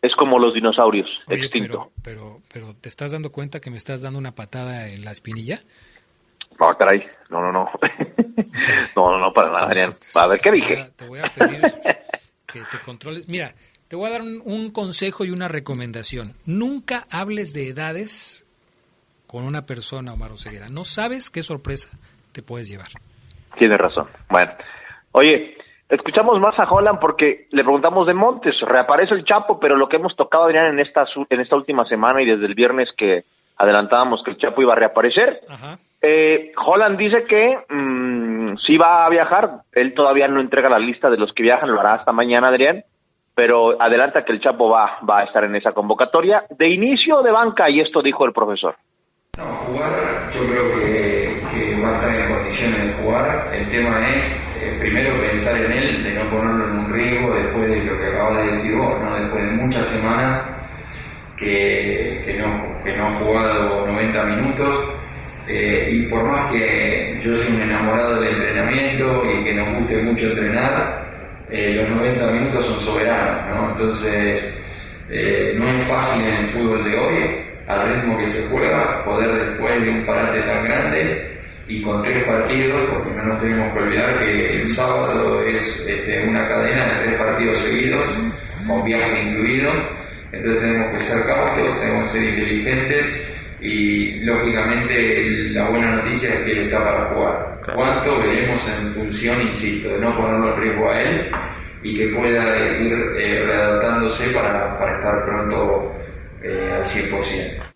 es como los dinosaurios, Oye, extinto. Pero, pero, ¿te estás dando cuenta que me estás dando una patada en la espinilla? No, caray. No, no, no. no, no, no, para nada, Adrián. A ver, ¿qué dije? Te voy a pedir que te controles. Mira, te voy a dar un, un consejo y una recomendación. Nunca hables de edades con una persona, Omar Oseguera. No sabes qué sorpresa te puedes llevar. Tienes razón. Bueno, oye, escuchamos más a Holland porque le preguntamos de Montes. Reaparece el Chapo, pero lo que hemos tocado, Adrián, en esta, su- en esta última semana y desde el viernes que adelantábamos que el Chapo iba a reaparecer, eh, Holland dice que mm, sí va a viajar. Él todavía no entrega la lista de los que viajan, lo hará hasta mañana, Adrián. Pero adelanta que el Chapo va, va a estar en esa convocatoria de inicio o de banca, y esto dijo el profesor. No, jugar yo creo que, va a estar en condiciones de jugar. El tema es, eh, primero, pensar en él, de no ponerlo en un riesgo después de lo que acabas de decir vos, ¿no? después de muchas semanas que, que, no, que no ha jugado 90 minutos. Eh, y por más que yo soy un enamorado del entrenamiento y que nos guste mucho entrenar, eh, los 90 minutos son soberanos, ¿no? Entonces, no es fácil en el fútbol de hoy al ritmo que se juega, poder después de un parate tan grande y con tres partidos, porque no nos tenemos que olvidar que el sábado es este, una cadena de tres partidos seguidos, con viaje incluido, entonces tenemos que ser cautos, tenemos que ser inteligentes y lógicamente la buena noticia es que él está para jugar. ¿Cuánto veremos en función, insisto, de no ponerlo en riesgo a él y que pueda ir eh, readaptándose para, para estar pronto eh, al 100%.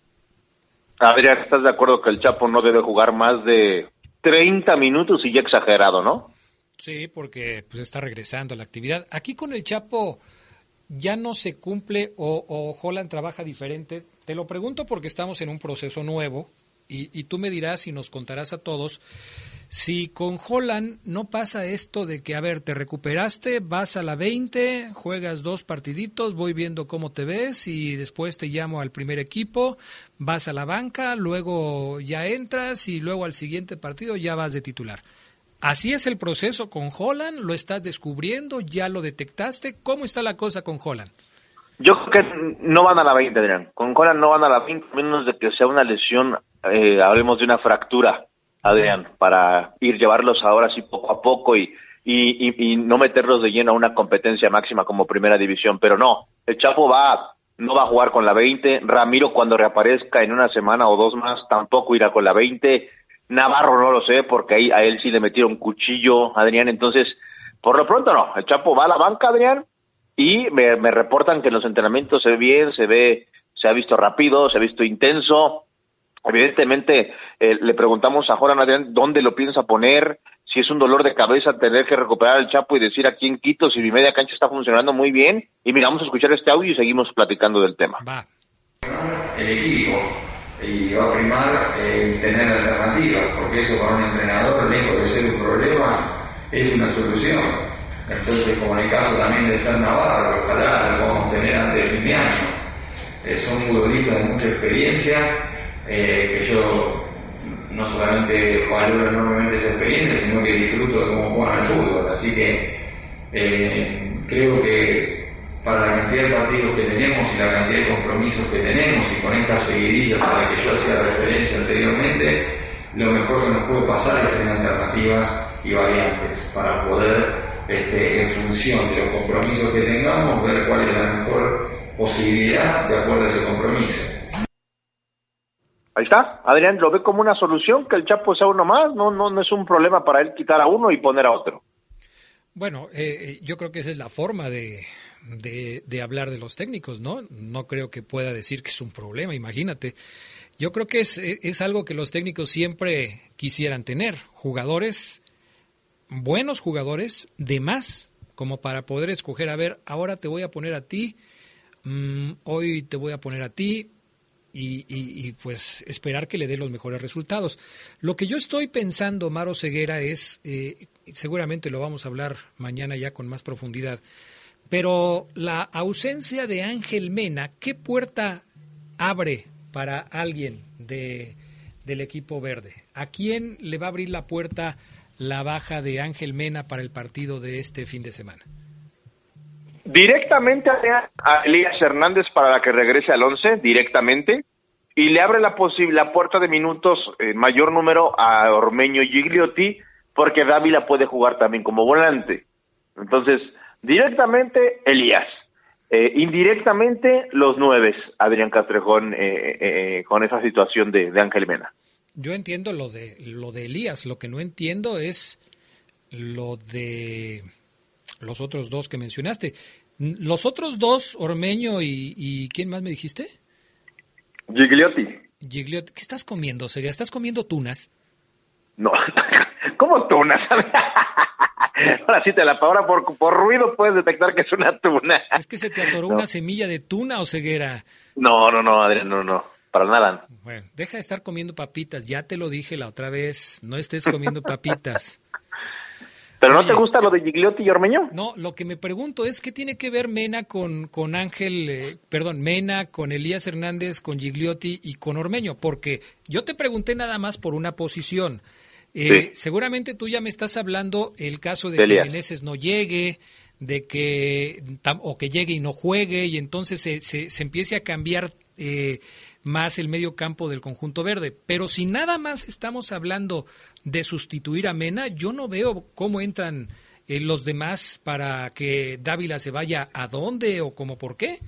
Adrián, ¿estás de acuerdo que el Chapo no debe jugar más de 30 minutos y ya exagerado, no? Sí, porque pues está regresando la actividad. Aquí con el Chapo ya no se cumple o, o Holland trabaja diferente. Te lo pregunto porque estamos en un proceso nuevo y, y tú me dirás y nos contarás a todos si con Holland no pasa esto de que, a ver, te recuperaste, vas a la 20, juegas dos partiditos, voy viendo cómo te ves y después te llamo al primer equipo, vas a la banca, luego ya entras y luego al siguiente partido ya vas de titular. Así es el proceso con Holland, lo estás descubriendo, ya lo detectaste. ¿Cómo está la cosa con Holland? Yo creo que no van a la 20, Adrián. Con Holland no van a la 20, menos de que sea una lesión, eh, hablemos de una fractura Adrián, para ir llevarlos ahora sí poco a poco y, y, y, no meterlos de lleno a una competencia máxima como primera división. Pero no, el Chapo va, no va a jugar con la 20. Ramiro cuando reaparezca en una semana o dos más tampoco irá con la 20. Navarro no lo sé porque ahí a él sí le metieron cuchillo, Adrián. Entonces, por lo pronto no, el Chapo va a la banca, Adrián, y me, me reportan que en los entrenamientos se ve bien, se ve, se ha visto rápido, se ha visto intenso Evidentemente, eh, le preguntamos a Joran Adrián dónde lo piensa poner, si es un dolor de cabeza tener que recuperar el Chapo y decir aquí en Quito si mi media cancha está funcionando muy bien. Y mira, vamos a escuchar este audio y seguimos platicando del tema. Va. El equipo y va a primar eh, tener alternativas, porque eso para un entrenador, lejos de ser un problema, es una solución. Entonces, como en el caso también de Fer Navarro, ojalá lo podamos tener antes de fin de año. Eh, son futbolistas de mucha experiencia eh, que yo no solamente valoro enormemente esa experiencia, sino que disfruto de cómo juegan al fútbol. Así que eh, creo que para la cantidad de partidos que tenemos y la cantidad de compromisos que tenemos y con estas seguidillas a las que yo hacía referencia anteriormente, lo mejor que nos puede pasar es tener alternativas y variantes para poder, este, en función de los compromisos que tengamos, ver cuál es la mejor posibilidad de acuerdo a ese compromiso. Ahí está, Adrián lo ve como una solución que el Chapo sea uno más, no, no, no es un problema para él quitar a uno y poner a otro. Bueno, eh, eh, yo creo que esa es la forma de, de, hablar de los técnicos, ¿no? No creo que pueda decir que es un problema, imagínate. Yo creo que es, es algo que los técnicos siempre quisieran tener, jugadores, buenos jugadores, de más, como para poder escoger, a ver, ahora te voy a poner a ti, mm, hoy te voy a poner a ti, y, pues esperar que le dé los mejores resultados. Lo que yo estoy pensando, Maro Ceguera, es, eh, seguramente lo vamos a hablar mañana ya con más profundidad, pero la ausencia de Ángel Mena, ¿qué puerta abre para alguien de, del equipo verde? ¿A quién le va a abrir la puerta la baja de Ángel Mena para el partido de este fin de semana? Directamente a Elías Hernández para que regrese al 11, directamente, y le abre la, la puerta de minutos en mayor número a Ormeño Gigliotti, porque Dávila puede jugar también como volante. Entonces, directamente Elías, eh, indirectamente los nueve, Adrián Castrejón, eh, eh, con esa situación de, de Ángel Mena. Yo entiendo lo de, lo de Elías, lo que no entiendo es lo de los otros dos que mencionaste. Los otros dos, Ormeño y, ¿quién más me dijiste? Gigliotti. Gigliotti. ¿Qué estás comiendo, Sega? ¿Estás comiendo tunas? No, ¿cómo tunas? Ahora sí te la ahora por, por ruido puedes detectar que es una tuna. ¿Es que se te atoró una semilla de tuna o ceguera? No, no, no, Adrián, no, no. para nada. Bueno, deja de estar comiendo papitas, ya te lo dije la otra vez, no estés comiendo papitas. ¿Pero no te gusta lo de Gigliotti y Ormeño? No, lo que me pregunto es qué tiene que ver Mena con, con Ángel, eh, perdón, Mena con Elías Hernández, con Gigliotti y con Ormeño, porque yo te pregunté nada más por una posición. Eh, seguramente tú ya me estás hablando el caso de, que Meneses no llegue, de que o que llegue y no juegue y entonces se, se, empiece a cambiar eh, más el medio campo del conjunto verde. Pero si nada más estamos hablando de sustituir a Mena, yo no veo cómo entran eh, los demás para que Dávila se vaya a dónde o cómo por qué.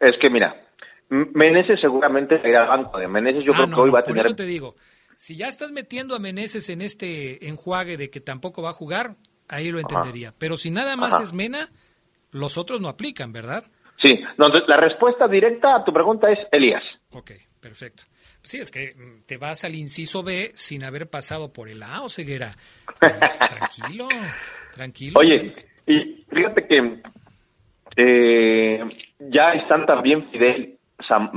Es que mira, Meneses seguramente irá al banco de Meneses. Yo ah, creo que hoy va a tener. Por eso te digo, si ya estás metiendo a Meneses en este enjuague de que tampoco va a jugar, ahí lo entendería. Pero si nada más es Mena, los otros no aplican, ¿verdad? Sí, la respuesta directa a tu pregunta es Elías. Ok, perfecto. Sí, es que mm, te vas al inciso B sin haber pasado por el A o ceguera. tranquilo, tranquilo. Oye, y fíjate que eh, ya están también Fidel,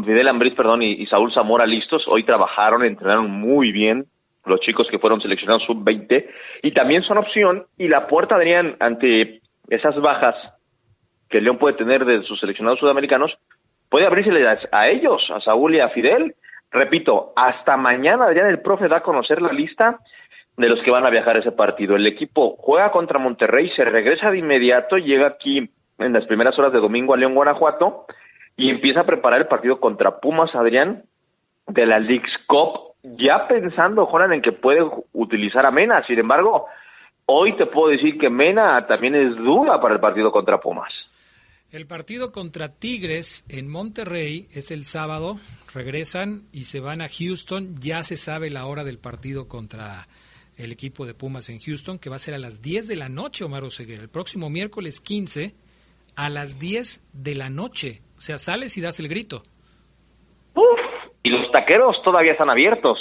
Fidel Ambriz, perdón, y, Saúl Zamora listos. Hoy trabajaron, entrenaron muy bien los chicos que fueron seleccionados sub-20 y también son opción y la puerta Adrián ante esas bajas que León puede tener de sus seleccionados sudamericanos puede abrírseles a ellos, a Saúl y a Fidel. Repito, hasta mañana Adrián el profe da a conocer la lista de los que van a viajar a ese partido. El equipo juega contra Monterrey, se regresa de inmediato, llega aquí en las primeras horas de domingo a León, Guanajuato, y empieza a preparar el partido contra Pumas, Adrián, de la Leagues Cup, ya pensando, Jonan, en que puede utilizar a Mena. Sin embargo, hoy te puedo decir que Mena también es duda para el partido contra Pumas. El partido contra Tigres en Monterrey es el sábado, regresan y se van a Houston, ya se sabe la hora del partido contra el equipo de Pumas en Houston, que va a ser a las 10 de la noche, Omar Oseguera, el próximo miércoles 15 a las 10 de la noche. O sea, sales y das el grito. Uf, y los taqueros todavía están abiertos.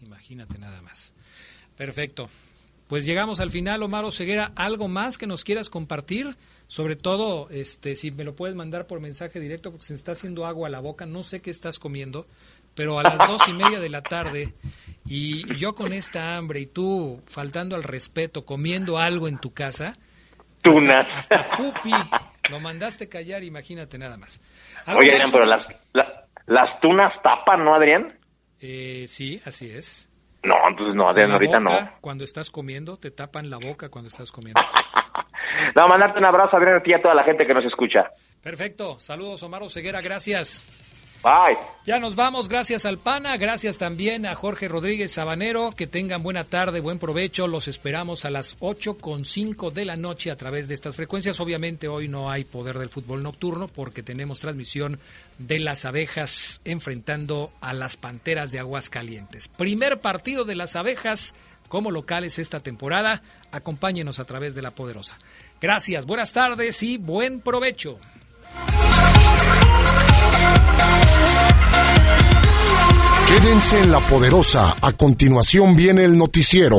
Imagínate nada más. Perfecto. Pues llegamos al final, Omar Oseguera. ¿Algo más que nos quieras compartir? Sobre todo, este, si me lo puedes mandar por mensaje directo, porque se está haciendo agua a la boca, no sé qué estás comiendo, pero a las dos y media de la tarde, y yo con esta hambre y tú faltando al respeto, comiendo algo en tu casa, tunas. Hasta, pupi, lo mandaste callar, imagínate nada más. Oye, Adrián, pero las, las, tunas tapan, ¿no, Adrián? Eh, sí, así es. No, entonces no, Adrián, ahorita no. Cuando estás comiendo, te tapan la boca cuando estás comiendo. No, mandarte un abrazo, Adrián, a ti y a toda la gente que nos escucha. Perfecto. Saludos, Omar Ceguera. Gracias. Bye. Ya nos vamos. Gracias al PANA. Gracias también a Jorge Rodríguez Sabanero. Que tengan buena tarde, buen provecho. Los esperamos a las ocho con cinco de la noche a través de estas frecuencias. Obviamente hoy no hay poder del fútbol nocturno porque tenemos transmisión de las abejas enfrentando a las panteras de Aguascalientes. Primer partido de las abejas como locales esta temporada. Acompáñenos a través de la poderosa. Gracias, buenas tardes y buen provecho. Quédense en la poderosa. A continuación viene el noticiero.